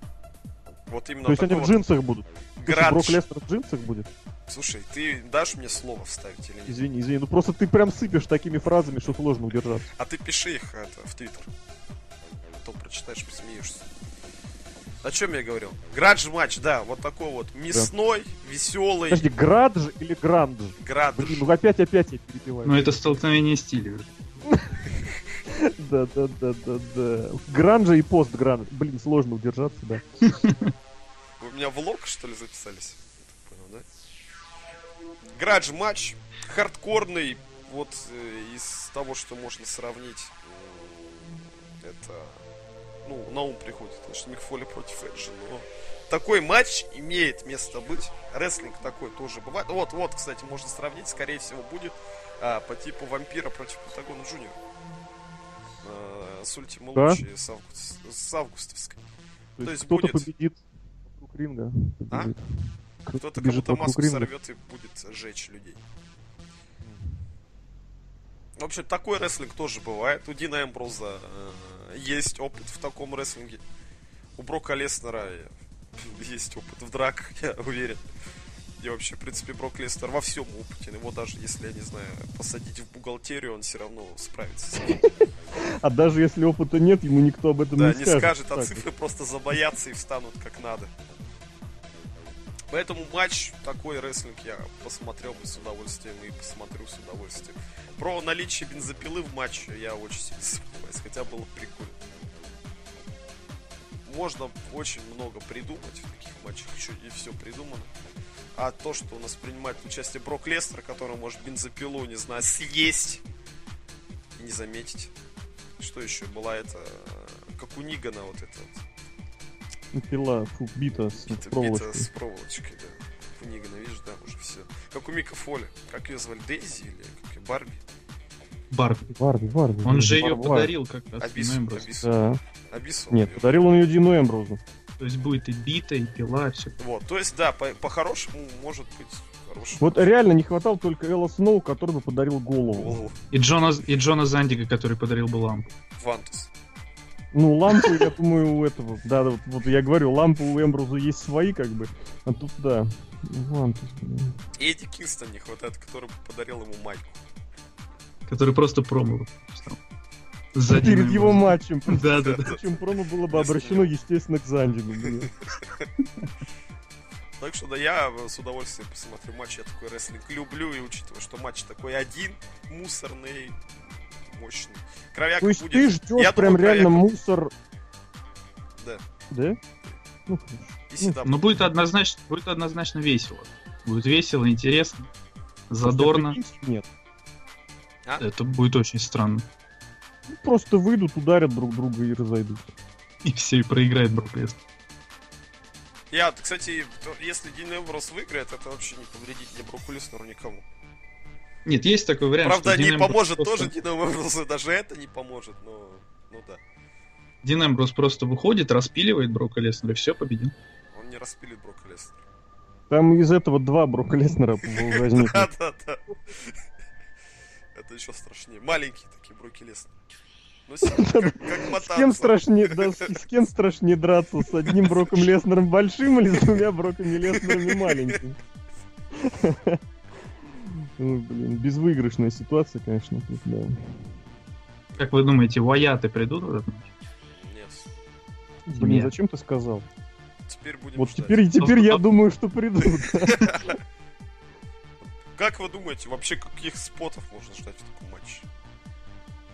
вот именно То есть они в джинсах будут? То есть градж. Брок Лестер в джинсах будет? Слушай, ты дашь мне слово вставить или нет? Извини, извини, ну просто ты прям сыпешь такими фразами, что сложно удержаться. А ты пиши их это, в Твиттер. А то прочитаешь, посмеешься. О чем я говорил? Градж матч, да, вот такой вот мясной, веселый Подожди, градж или грандж? градж. Блин, ну опять, опять я перебиваю. Ну это столкновение стилей. Да, да, да, да, да. Гранжа и постгранж. Блин, сложно удержаться, да. Вы меня влог, что ли, записались? Понял, матч, хардкорный, вот э, из того, что можно сравнить, м, это, ну, на ум приходит, конечно, Мик Фоли против Эджа, но такой матч имеет место быть. Рестлинг такой тоже бывает. Вот, вот, кстати, можно сравнить, скорее всего, будет а, по типу Вампиро против Пентагона Джуниор. А, с Ультима Да? С, август- с августовской. То То есть кто-то будет- победит вокруг ринга. А? Кто-то кому-то маску ринга. сорвет и будет жечь людей. В общем, такой рестлинг тоже бывает. У Дина Эмброза э, есть опыт в таком рестлинге. У Брока Леснера э, есть опыт в драках, я уверен. И вообще, в принципе, Брок Леснер во всем опытен. Его даже, если, я не знаю, посадить в бухгалтерию, он все равно справится с этим. А даже если опыта нет, ему никто об этом Да, не не скажет. скажет, а Так, цифры просто забоятся и встанут как надо. Поэтому матч, такой рестлинг я посмотрел бы с удовольствием и посмотрю с удовольствием. Про наличие бензопилы в матче я очень сильно сомневаюсь, хотя было бы прикольно. Можно очень много придумать в таких матчах, еще и все придумано. А то, что у нас принимает участие Брок Лестер, который может бензопилу, не знаю, съесть и не заметить. Что еще? Была это, э, как у Нигана вот это вот. Пила, фу, бита с Бита, проволочкой. бита с проволочкой, да. У Нигана, видишь, да, уже все. Как у Мика Фоли. Как ее звали? Дейзи или как ее? Барби? Барби. Барби, Барби. Он же Барби, ее Барби. подарил как раз Абису. Абису. Да. Абису. Нет, подарил он ее Дину Эмброзу. То есть будет и бита, и пила, все. Вот, то есть, да, по- по-хорошему, может быть, хороший. Вот реально не хватало только Элла Сноу, который бы подарил голову. Голову. И Джона, и Джона Зандига, который подарил бы лампу. Вантус. Ну, лампы, я думаю, у этого... Да, вот, вот я говорю, лампы у Эмбруза есть свои, как бы. А тут, да. Лампы. Эдди Кингстон не хватает, который подарил ему майку. Который просто выпустил. За Перед Динамом. его матчем. Да, да, да. Причем промо было бы обращено, естественно, к Зандину. Так что да, я с удовольствием посмотрю матч. Я такой рестлинг люблю, и учитывая, что матч такой один, мусорный, мощный. Кровяка То есть будет. ты ждешь Я прям думаю, реально Кровяка- мусор... Да. Да? Ну, Седап. Ну, будет однозначно, будет однозначно весело. Будет весело, интересно, задорно. Нет. Это будет очень странно. Ну, Просто выйдут, ударят друг друга и разойдутся. И все, и проиграет Брок Леснер. Я, кстати, если Дин Эмброс выиграет, это вообще не повредит ни Броку Леснеру, никому. Нет, есть такой вариант, Правда, что Дин не Эмброс поможет просто- тоже Дину Эмбросу, даже это не поможет, но... Ну да, Дин Эмброс просто выходит, распиливает Брока Леснера, и все, победил. он не распилит Брока Леснера. Там из этого два Брока Леснера возникнут. Да-да-да. Еще страшнее. Маленькие такие Броки Леснер. Ну, с- как, как С мотаться. кем страшнее, да, с, с кем страшнее драться? С одним Броком Леснером большим или с двумя Броками Леснерами маленьким? Ну, блин, безвыигрышная ситуация, конечно, тут, да. Как вы думаете, Ваяты придут в этот матч? Нет. Блин, Нет. зачем ты сказал? Теперь будем Вот ждать. теперь, теперь я Ну, думаю, что придут. Как вы думаете, вообще каких спотов можно ждать в таком матче?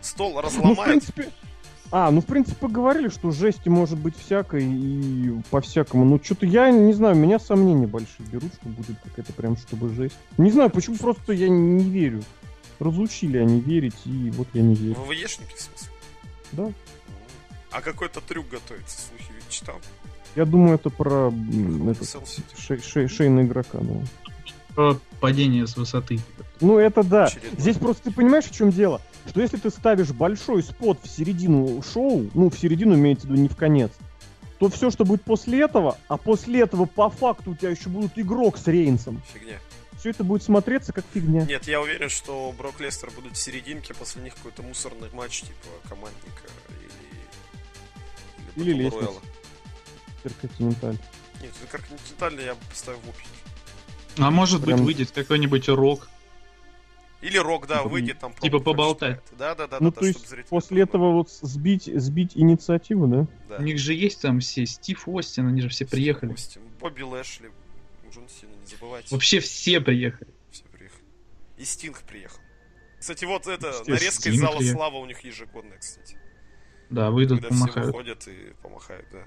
Стол Ну, в разломает? принципе... А, ну, в принципе, говорили, что жести может быть всякой и по-всякому. Ну, что-то я не знаю, меня сомнения большие берут, что будет какая-то прям, чтобы жесть. Не знаю, почему просто я не верю. Разучили они верить, и вот я не верю. В ВВЕшнике, в смысле? Да. А какой-то трюк готовится, слухи ведь читал. Я думаю, это про этот, шей- шей- шейный игрока, да. Про падение с высоты. Ну, это да. Очередной. Здесь просто ты понимаешь, в чем дело? Что если ты ставишь большой спот в середину шоу, ну, в середину имеется в виду не в конец, то все, что будет после этого, а после этого по факту у тебя еще будут игрок с Рейнсом, Фигня. все это будет смотреться как фигня. Нет, я уверен, что Брок Лестер будут в серединке, после них какой-то мусорный матч, типа командника или... Или Battle лестница. Интерконтиненталь. Нет, это континентальный я бы поставил в опенинг. А может Прям- быть выйдет какой-нибудь рок. Или Рок, да, Типа- выйдет там. типа поболтать. Да, да, да, ну, да, то да, есть после этого вот сбить, сбить инициативу, да? Да. У них же есть там все, Стив Остин, они же все приехали. Допустим, Бобби Лэшли, Джон Сина, не забывайте. Вообще все приехали. Все приехали. И Стинг приехал. Кстати, вот это, Естественно, нарезка из Стинг Зала приехал. Слава у них ежегодная, кстати. Да, выйдут, Когда все помахают. выходят и помахают, да.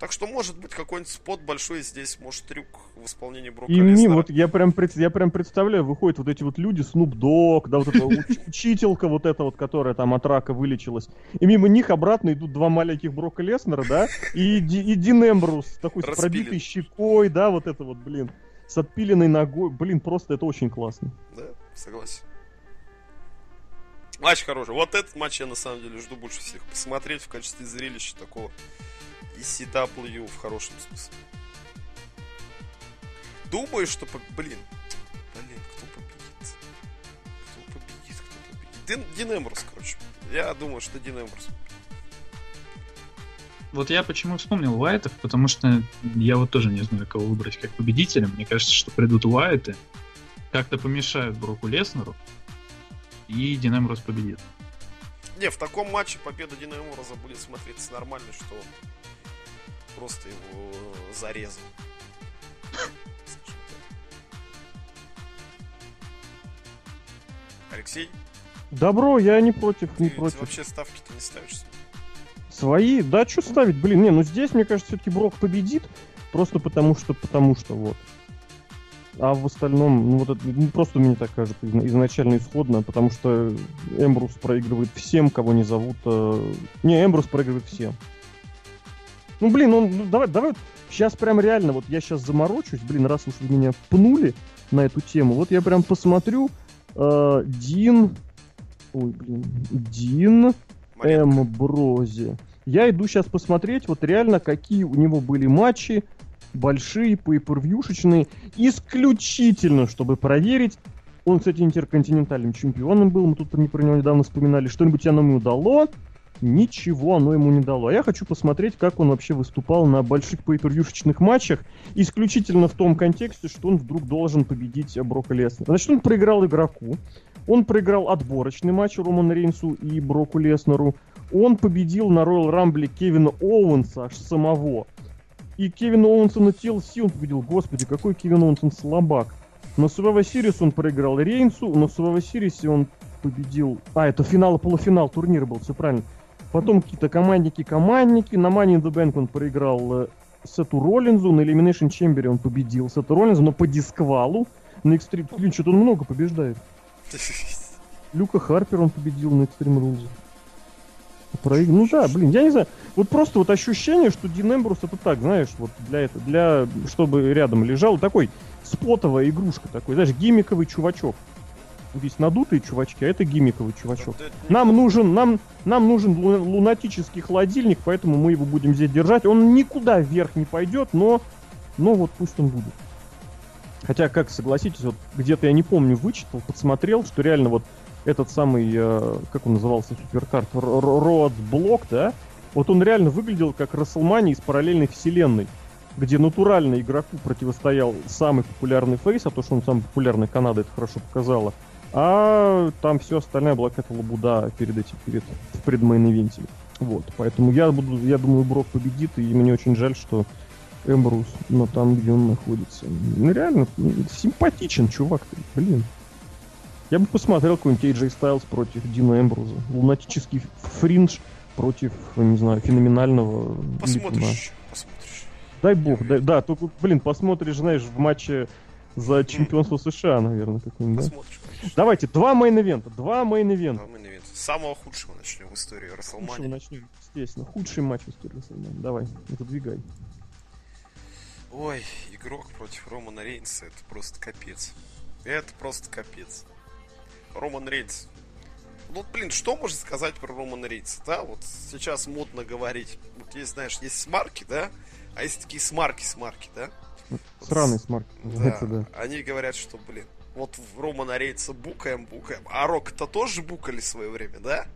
Так что, может быть, какой-нибудь спот большой здесь, может, трюк в исполнении Брока И Леснера. вот я прям, я прям представляю, выходят вот эти вот люди, Снуп Дог, да, вот эта уч- учителька вот эта вот, которая там от рака вылечилась. И мимо них обратно идут два маленьких Брока Леснера, да, и, и Дин Эмбрус, такой с пробитой щекой, да, вот это вот, блин, с отпиленной ногой. Блин, просто это очень классно. Да, согласен. Матч хороший. Вот этот матч я на самом деле жду больше всех посмотреть в качестве зрелища такого ECW в хорошем смысле. Думаю, что... Блин. Блин, кто победит? Кто победит, кто победит? Дин, Дин Эмбрус, короче. Я думаю, что Дин Эмбрус. Вот я почему вспомнил Уайтов, потому что я вот тоже не знаю, кого выбрать как победителя. Мне кажется, что придут Уайты, как-то помешают Броку Леснеру, и Дин победит. Не, в таком матче победа Дина Эмбруса будет смотреться нормально, что он просто его зарезал. Скажем так. Алексей, Добро, я не против, не ты против. вообще ставки-то не ставишь? Свои? Да, что ставить? Блин, не, ну здесь, мне кажется, все-таки Брок победит, просто потому что, потому что, вот. А в остальном, ну вот это, ну, просто мне так кажется, изна- изначально исходно, потому что Эмбрус проигрывает всем, кого не зовут. э, Не, Эмбрус проигрывает всем. Ну, блин, он, ну, давай, давай, сейчас прям реально, вот я сейчас заморочусь, блин, раз уж вы меня пнули на эту тему, вот я прям посмотрю, э, Дин, ой, блин, Дин. Эмбрози. Я иду сейчас посмотреть, вот реально, какие у него были матчи, большие, пейпервьюшечные, исключительно, чтобы проверить. Он, кстати, интерконтинентальным чемпионом был, мы тут не про него недавно вспоминали. Что-нибудь оно ему дало. ничего оно ему не дало. А я хочу посмотреть, как он вообще выступал на больших пейпервьюшечных матчах, исключительно в том контексте, что он вдруг должен победить Брока Леснера. Значит, он проиграл игроку, он проиграл отборочный матч Роману Рейнсу и Броку Леснеру, он победил на Royal Рамбле Кевина Оуэнса аж самого. И Кевина Оуэнса на TLC он победил. Господи, какой Кевин Оуэнс, он слабак. На Survivor Series он проиграл Рейнсу, на Survivor Series он победил... А, это финал и полуфинал турнира был, все правильно. Потом какие-то командники-командники. На Money in the Bank он проиграл э, Сету Роллинзу. На Elimination Chamber он победил Сету Роллинзу, но по дисквалу. На Extreme... Блин, что-то он много побеждает. Люка Харпер он победил на Extreme Rules. Проиг... Ну да, блин, я не знаю. Вот просто вот ощущение, что Дин Эмбрус это так, знаешь, вот для этого, для, чтобы рядом лежал такой спотовая игрушка такой, знаешь, гимиковый чувачок. Здесь надутые чувачки, а это гимиковый чувачок. Нам нужен, нам, нам нужен лунатический холодильник, поэтому мы его будем здесь держать. Он никуда вверх не пойдет, но, но вот пусть он будет. Хотя, как согласитесь, вот где-то я не помню, вычитал, подсмотрел, что реально вот этот самый, э, как он назывался, суперкарт, Роад Блок, да, вот он реально выглядел как Расселмани из параллельной вселенной, где натурально игроку противостоял самый популярный фейс, а то, что он самый популярный, Канада это хорошо показала, а там все остальное была какая-то лабуда перед этим, перед, в предмейн-ивенте. Вот, поэтому я буду, я думаю, Брок победит, и мне очень жаль, что Эмбрус, но там, где он находится. Ну, реально, симпатичен чувак, блин. Я бы посмотрел какой-нибудь AJ Styles против Дина Эмбруза. Лунатический фриндж против, не знаю, феноменального... Посмотришь, посмотришь. Дай бог, дай, да, только, блин, посмотришь, знаешь, в матче за чемпионство США, наверное, какой-нибудь, да? Конечно. Давайте, два мейн-ивента, два мейн-ивента. Два мейн-ивента. Самого худшего начнем в истории Рестлмании. Начнем, естественно. Худший матч в истории Рестлмании. Давай, задвигай. Ой, игрок против Романа Рейнса, это просто капец. Это просто капец. Роман Рейнс. Ну, блин, что можно сказать про Романа Рейнса, да? Вот сейчас модно говорить. Вот есть, знаешь, есть смарки, да? А есть такие смарки-смарки, да? Сраные смарки. Да, да. Они говорят, что, блин, вот в Романа Рейнса букаем, букаем. А Рок-то тоже букали в свое время, да?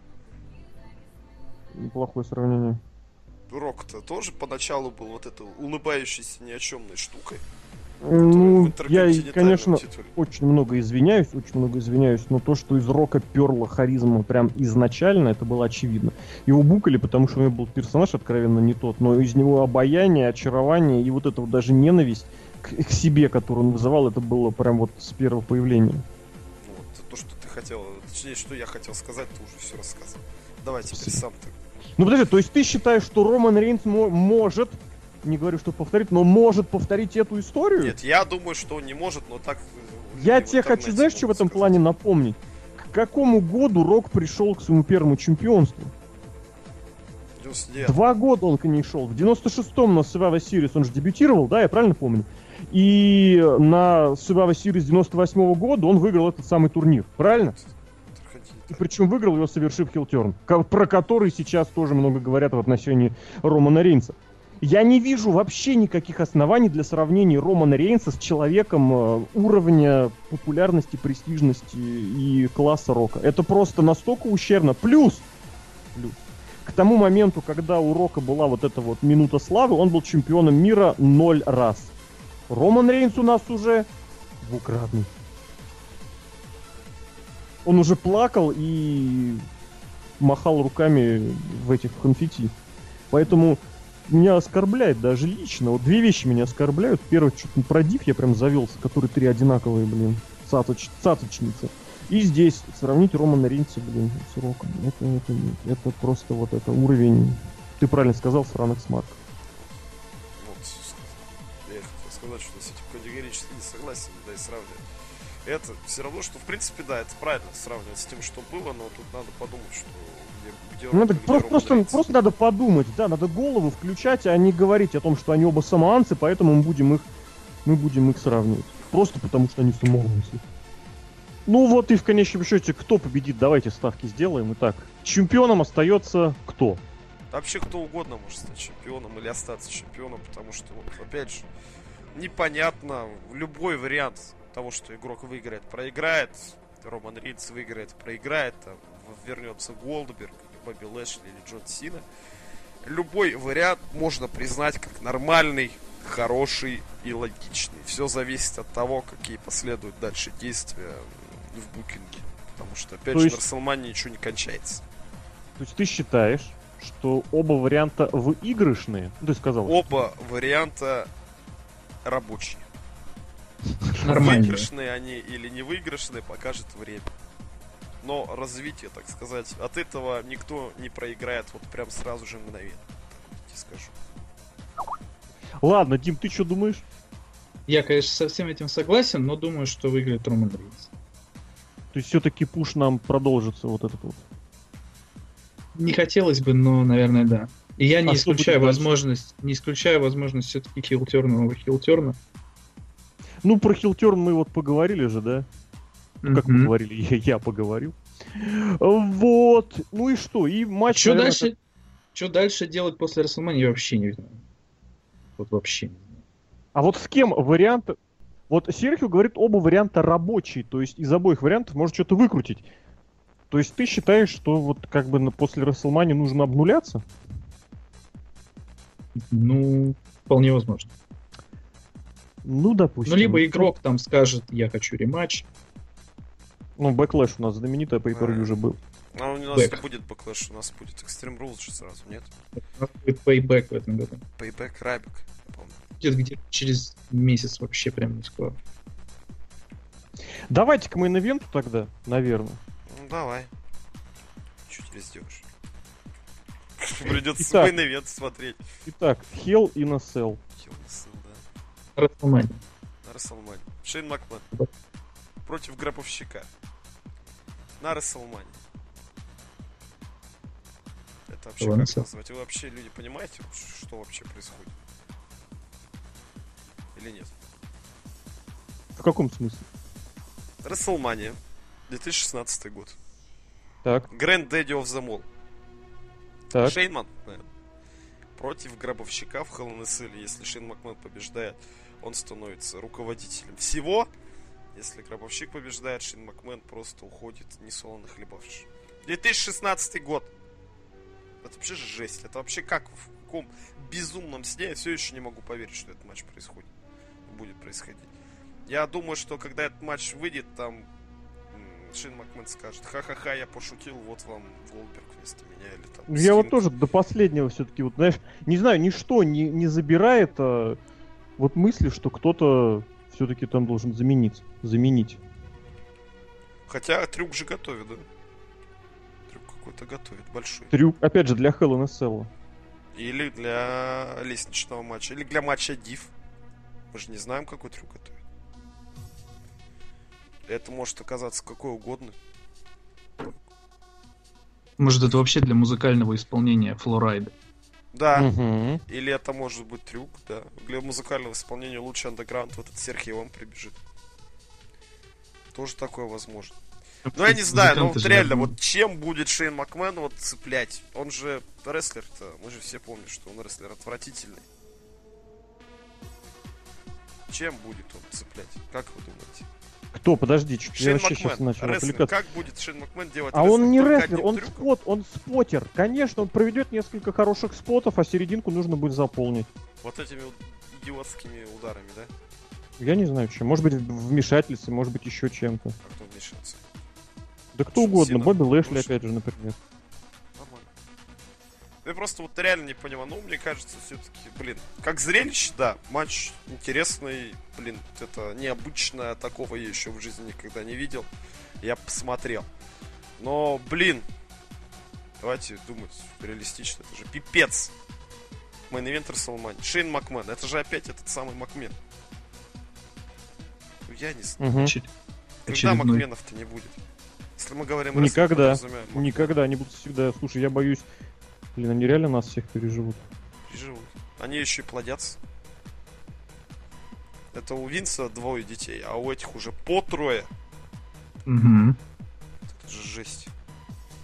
Неплохое сравнение. Рок-то тоже поначалу был вот этой улыбающейся ни о чемной штукой. Ну, я, конечно, титуле. очень много извиняюсь, очень много извиняюсь, но то, что из Рока перла харизма прям изначально, это было очевидно. Его букали, потому что у него был персонаж откровенно не тот, но из него обаяние, очарование и вот эта вот даже ненависть к, к себе, которую он вызывал, это было прям вот с первого появления. Вот, то, что ты хотел, точнее, что я хотел сказать, ты уже все рассказал. Давай теперь сам ты. Ну подожди, то есть ты считаешь, что Роман Рейнс может не говорю, что повторить, но может повторить эту историю? Нет, я думаю, что он не может, но так... Э, я тебе хочу, знаешь, что в этом сказать? плане напомнить? К какому году Рок пришел к своему первому чемпионству? 99. Два года он к ней шел. В 96-м на Survivor Series он же дебютировал, да, я правильно помню? И на Survivor Series 98 -го года он выиграл этот самый турнир, правильно? И причем выиграл его, совершив хилтерн, про который сейчас тоже много говорят в отношении Романа Рейнса. Я не вижу вообще никаких оснований для сравнения Романа Рейнса с человеком э, уровня популярности, престижности и класса рока. Это просто настолько ущербно. Плюс, плюс, к тому моменту, когда у Рока была вот эта вот минута славы, он был чемпионом мира ноль раз. Роман Рейнс у нас уже двукратный. Он уже плакал и махал руками в этих конфетти. Поэтому меня оскорбляет даже лично. Вот две вещи меня оскорбляют. Первый, что-то про Див я прям завелся, которые три одинаковые, блин. Цацоч, цацочницы. И здесь сравнить Романа Ринца, блин, с Роком. Это, это, это просто вот это уровень, ты правильно сказал, сраных смарк. Вот, я хотел сказать, что с этим категорически не согласен, да и сравнивать. Это все равно, что в принципе, да, это правильно сравнивать с тем, что было, но тут надо подумать, что где, где просто, просто, просто надо подумать, да, надо голову включать, а не говорить о том, что они оба самоанцы, поэтому мы будем их, мы будем их сравнивать. Просто потому, что они самоанцы. Ну вот и в конечном счете, кто победит, давайте ставки сделаем. Итак, чемпионом остается кто? Вообще кто угодно может стать чемпионом или остаться чемпионом, потому что, вот, опять же, непонятно, любой вариант того, что игрок выиграет, проиграет, Роман Ридс выиграет, проиграет, там, вернется Голдберг, Бобби Лэшли или Джон Сина, любой вариант можно признать как нормальный, хороший и логичный. Все зависит от того, какие последуют дальше действия в букинге. Потому что, опять То же, есть- на Расселмане ничего не кончается. То есть ты считаешь, что оба варианта выигрышные? Ну, ты сказал. Оба варианта рабочие. Нормально. Выигрышные они или не выигрышные, покажет время. Но развитие, так сказать, от этого никто не проиграет вот прям сразу же мгновенно. Так вот я тебе скажу. Ладно, Дим, ты что думаешь? Я, конечно, со всем этим согласен, но думаю, что выиграет Роман Рейнс. То есть все-таки пуш нам продолжится вот этот вот. Не хотелось бы, но, наверное, да. И я не А что будет исключаю дальше? возможность, не исключаю возможность все-таки хилтерна нового хилтерна. Ну, про Хилтерн мы вот поговорили же, да? Ну, как Мгм. поговорили, я, я поговорил. Вот. Ну и что? И матч... Что наверное, дальше? Что дальше делать после Расселмани, я вообще не знаю. Вот вообще не знаю. А вот с кем вариант... Вот Серхио говорит, оба варианта рабочие, то есть из обоих вариантов может что-то выкрутить. То есть ты считаешь, что вот как бы после Рестлмании нужно обнуляться? Ну, вполне возможно. Ну, допустим. Ну, либо игрок там скажет, я хочу рематч. Ну, Backlash у нас знаменитый по Да. уже был. А у нас Бэк. не будет Backlash, у нас будет Extreme Rules же сразу, нет? У нас будет Payback в этом году. Payback Рабик, я помню. Будет где-то через месяц вообще прям не скоро. Давайте к мейн-ивенту тогда, наверное. Ну давай. Что теперь сделаешь? Придется свой ивент смотреть. Итак, Hell in a Cell. Хил Сын, да. Расселмани. На Расселмане. Шейн Макмен. Да. Против гробовщика. На Расселмане. Это вообще Ладно, как назвать? Вы вообще, люди, понимаете, что вообще происходит? Или нет? В каком смысле? Расселмания. 2016 год. Так, Grand Daddy of the Mall. так. Шейн Макмен против гробовщика в Hell. Если Шейн Макмен побеждает, он становится руководителем всего. Если гробовщик побеждает, Шейн Макмен просто уходит несолоно хлебавший. 2016 год. Это вообще жесть. Это вообще как в каком безумном сне я все еще не могу поверить, что этот матч происходит. Будет происходить. Я думаю, что когда этот матч выйдет, там Шейн Макмен скажет, ха-ха-ха, я пошутил, вот вам Голдберг вместо меня или там. Я вот Стинг». тоже до последнего все-таки, вот, знаешь, не знаю, ничто не, не забирает а, вот мысли, что кто-то все-таки там должен заменить. Заменить. Хотя трюк же готовит, да? Трюк какой-то готовит, большой. Трюк, опять же, для Hell in a Cell. Или для лестничного матча, или для матча Див. Мы же не знаем, какой трюк готовит. Это может оказаться какой угодно. Может, это вообще для музыкального исполнения флорайда. Да, Мгм. или это может быть трюк, да. Для музыкального исполнения лучше андеграунд в этот Серхий вам прибежит. Тоже такое возможно. Ну, я не знаю, ну вот реально, вот чем будет Шейн Макмен вот цеплять? Он же рестлер-то, мы же все помним, что он рестлер отвратительный. Чем будет он цеплять? Как вы думаете? Кто? Подожди, чуть я Шейн вообще сейчас начал отвлекаться. Как будет Шейн Макмен делать А он не рестлер, он трюком? спот, он спотер. Конечно, он проведет несколько хороших спотов, а серединку нужно будет заполнить. Вот этими идиотскими ударами, да? Я не знаю, чем. Может быть, вмешательстве, может быть, еще чем-то. А кто вмешается? Да кто Джон угодно, Бобби Лэшли, Лэшли. опять же, например. Я просто вот реально не понимаю. Ну, мне кажется, все-таки, блин, как зрелище, да, матч интересный, блин, это необычное, такого я еще в жизни никогда не видел. Я посмотрел. Но, блин, давайте думать реалистично, это же пипец. Мейн Ивент Расселмани. Шейн Макмен, это же опять этот самый Макмен. Ну, я не знаю. Очер- Когда очередной. Макменов-то не будет? Если мы говорим Никогда. Макмен. Никогда, они будут всегда. Слушай, я боюсь. Блин, они реально нас всех переживут. Переживут. Они еще и плодятся. Это у Винса двое детей, а у этих уже по трое. Мгм. Это же жесть.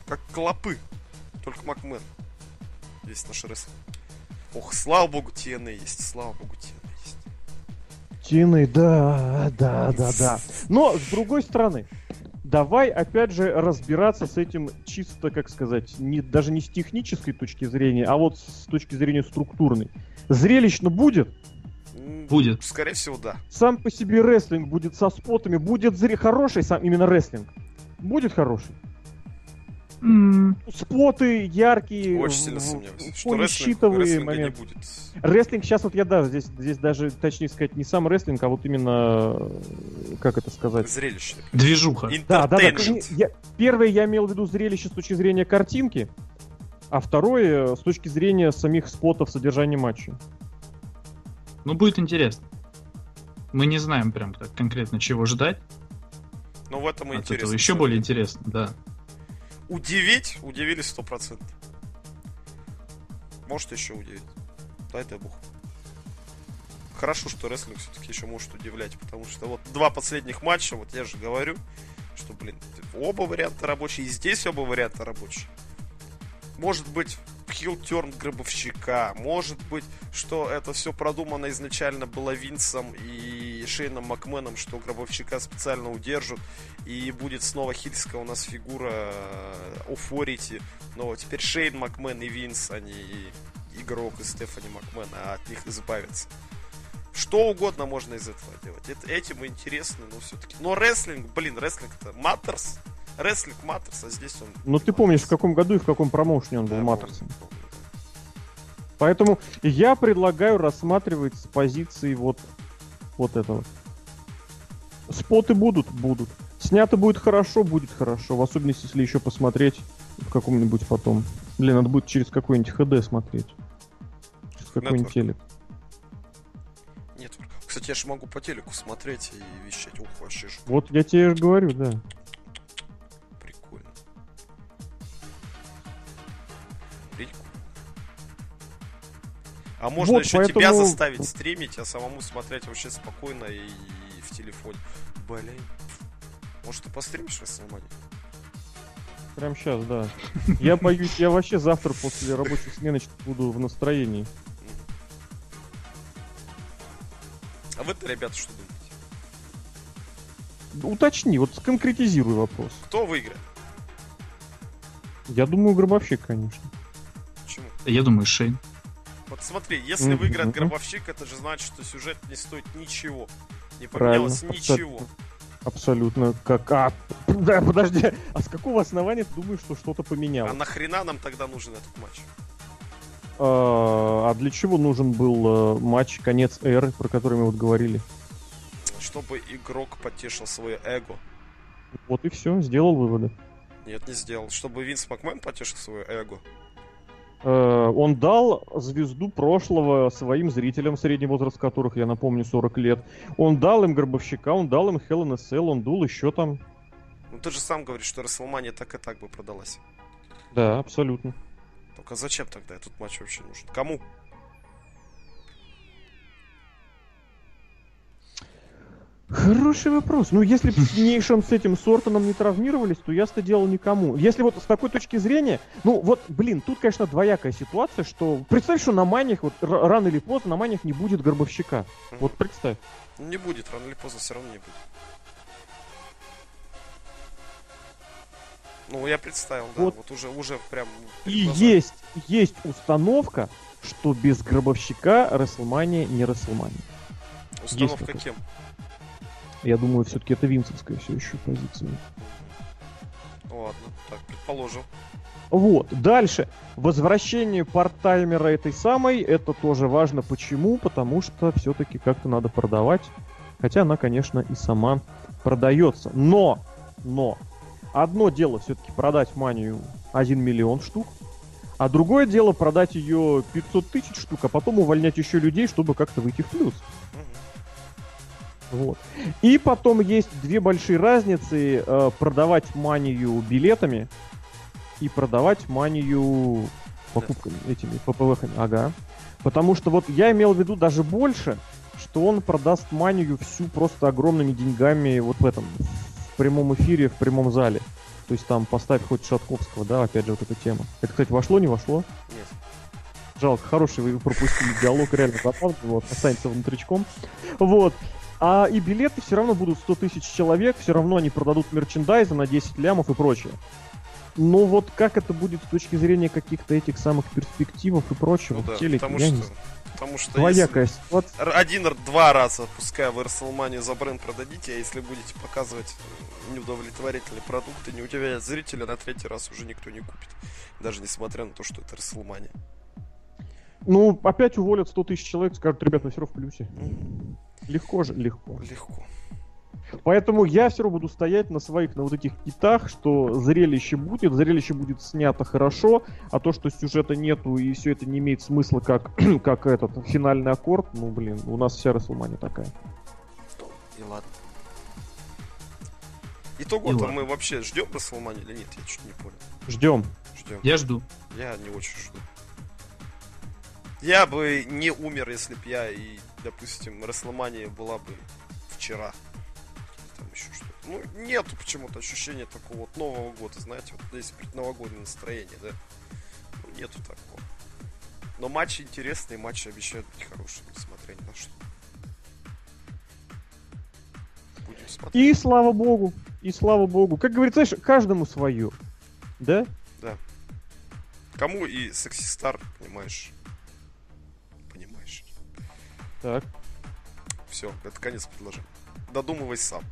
Как клопы. Только Макмен. Весь наш рестлинг. Ох, слава богу, TNA есть. Слава богу, TNA есть. Тины, да, да, да, да. Но, с другой стороны, давай опять же разбираться с этим чисто, как сказать, не, даже не с технической точки зрения, а вот с точки зрения структурной. Зрелищно будет? Будет. Скорее всего, да. Сам по себе рестлинг будет со спотами, будет зре... хороший сам именно рестлинг. Будет хороший. М, Споты яркие, Очень сильно сомневаюсь, что рестлинг, рестлинга не моменты. будет. Рестлинг сейчас вот я да, здесь, здесь даже точнее сказать не сам рестлинг, а вот именно э, как это сказать. Зрелищный. Движуха. Да, да, да. Я- первое я имел в виду зрелище с точки зрения картинки, а второе э, с точки зрения самих спотов содержания матча. Ну, будет интересно. Мы не знаем прям так конкретно, чего ждать. Но в этом и От интересно. этого еще более интересно, да. Удивить, удивили 100%. Может еще удивить. Дай дай бог. Хорошо, что рестлинг все-таки еще может удивлять, потому что вот два последних матча, вот я же говорю, что, блин, оба варианта рабочие, и здесь оба варианта рабочие. Может быть, хилтерн гробовщика, может быть, что это все продумано изначально было Винсом и Шейном Макменом, что гробовщика специально удержат, и будет снова хильская у нас фигура Офорити, но теперь Шейн Макмен и Винс, они игрок и Стефани Макмен, а от них избавиться. Что угодно можно из этого делать. Это, этим интересно, но все-таки. Но рестлинг, блин, рестлинг это Маттерс. Рестлинг Маттерс, а здесь он... Ну ты помнишь, в каком году и в каком промоушене он был Да, помню, да. Поэтому я предлагаю рассматривать с позиции вот, вот этого. Споты будут, будут. Снято будет хорошо, будет хорошо. В особенности, если еще посмотреть в каком-нибудь потом. Блин, надо будет через какой-нибудь HD смотреть. Через какой-нибудь телек. Нет, кстати, я же могу по телеку смотреть и вещать. Ух, вообще же Вот я тебе же говорю, да. А можно Вот, еще тебя поэтому- заставить стримить, а самому смотреть вообще спокойно и, в телефоне. Блин. Может, ты постримишь Расселмани? Прям сейчас, да. Я боюсь, я вообще завтра после рабочей смены буду в настроении. А вы-то, ребята, что думаете? Уточни, вот сконкретизируй вопрос. Кто выиграет? Я думаю, гробовщик, конечно. Почему? Я думаю, Шейн. Вот смотри, если Мгм, выиграет гробовщик, это же значит, что сюжет не стоит ничего. Не Правильно, поменялось ничего. абсолютно. Как... А, да, подожди. А с какого основания ты думаешь, что что-то А поменялось? нахрена нам тогда нужен этот матч? А, а для чего нужен был э, матч конец эры, про который мы вот говорили? Чтобы игрок потешил свое эго. Вот и все, сделал выводы. Нет, не сделал. Чтобы Винс Макмен потешил свое эго. Э, он дал звезду прошлого своим зрителям, средний возраст которых, я напомню, 40 лет. Он дал им Гробовщика, он дал им Hell in a Cell, он дул еще там. Ну ты же сам говоришь, что Расселмания так и так бы продалась. Да, абсолютно. Только зачем тогда этот матч вообще нужен? Кому? Хороший вопрос. Ну, если бы с Нейшем с этим Сортоном не травмировались, то я это делал никому. Если вот с такой точки зрения, ну вот, блин, тут, конечно, двоякая ситуация, что представь, что на маниях, вот рано или поздно на маниях не будет Горбовщика. Вот представь. Не будет, рано или поздно все равно не будет. Ну, я представил, да, вот, Вот. уже, уже прям... И глазами. есть, есть установка, что без Гробовщика Расселмания не Расселмания. Установка кем? Я думаю, все-таки это винсовская все еще позиция. Ладно, так, предположим. Вот, дальше. Возвращение парттаймера этой самой, это тоже важно. Почему? Потому что все-таки как-то надо продавать. Хотя она, конечно, и сама продается. Но, но, одно дело все-таки продать манию 1 миллион штук, а другое дело продать ее 500 тысяч штук, а потом увольнять еще людей, чтобы как-то выйти в плюс. Вот. И потом есть две большие разницы. э, продавать манию билетами и продавать манию покупками, этими ППВхами. Ага. Потому что вот я имел в виду даже больше, что он продаст манию всю просто огромными деньгами вот в этом, в прямом эфире, в прямом зале. То есть там поставь хоть Шатковского, да, опять же вот эта тема. Это, кстати, вошло, не вошло? Нет. Жалко, хороший вы пропустили диалог, реально забавный, вот, останется внутричком. Вот. А и билеты все равно будут 100 тысяч человек, все равно они продадут мерчендайза на 10 лямов и прочее. Но вот как это будет с точки зрения каких-то этих самых перспективов и прочего Ну да, в телеке, потому я что, не знаю. потому что Двоякая если р- один-два раза, пускай вы Расселманию за бренд продадите, а если будете показывать неудовлетворительный продукт и не удивлять зрителя, на третий раз уже никто не купит. Даже несмотря на то, что это Расселмания. Ну, опять уволят 100 тысяч человек, скажут, ребят, мы все в плюсе. М, Легко же, легко. Легко. Поэтому я все равно буду стоять на своих, на вот этих китах, что зрелище будет, зрелище будет снято хорошо, а то, что сюжета нету и все это не имеет смысла как, как этот финальный аккорд, ну, блин, у нас вся Расселмания такая. И ладно. Итого-то мы вообще ждем Расселманию или нет? Я что-то не понял. Ждем. Ждем. Я жду. Я не очень жду. Я бы не умер, если бы я и, допустим, Расселмания была бы вчера. Там еще что-то. Ну, нету почему-то ощущения такого вот Нового года, знаете, вот здесь предновогоднее настроение, да? Ну, нету такого. Но матчи интересные, матчи обещают быть хорошими, несмотря ни на что. Будем смотреть. И слава богу, и слава богу. Как говорится, знаешь, каждому свое. Да? Кому и Секси Стар? Понимаешь. Так. Все, это конец предложения. Додумывай сам.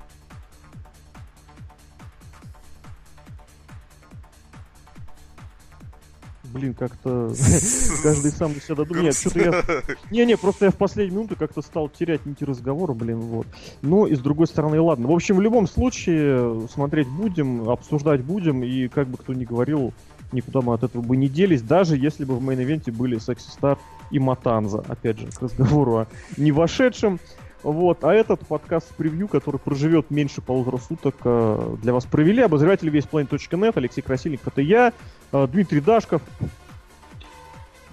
Блин, как-то каждый сам для себя додумал. Нет, что-то я Не-не, просто я в последнюю минуту как-то стал терять нити разговора, блин, вот. Ну, и с другой стороны, ладно. В общем, в любом случае, смотреть будем, обсуждать будем, и как бы кто ни говорил, никуда мы от этого бы не делись, даже если бы в main event е были Секси Стар и Матанза, опять же, к разговору о не вошедшем. Вот, а этот подкаст превью, который проживет меньше полутора суток, э, для вас провели обозреватель vsplanet.net, Алексей Красильник, это я, э, Дмитрий Дашков,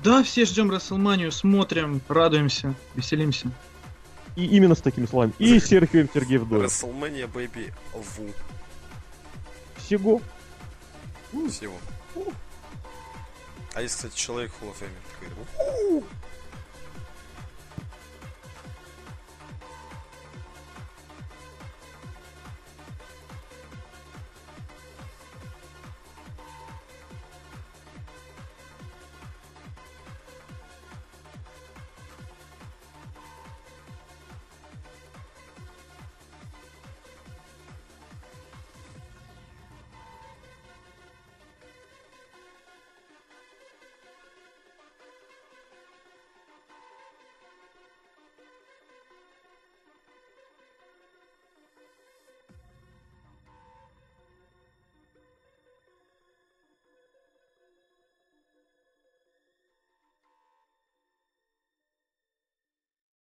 Да, все ждем Расселманию, смотрим, радуемся, веселимся. и именно с такими словами, и Серхио М. Сергеев Доев. WrestleMania Baby Ву. Всего. Всего. А есть, кстати, человек Hall of Fame. такой, «У».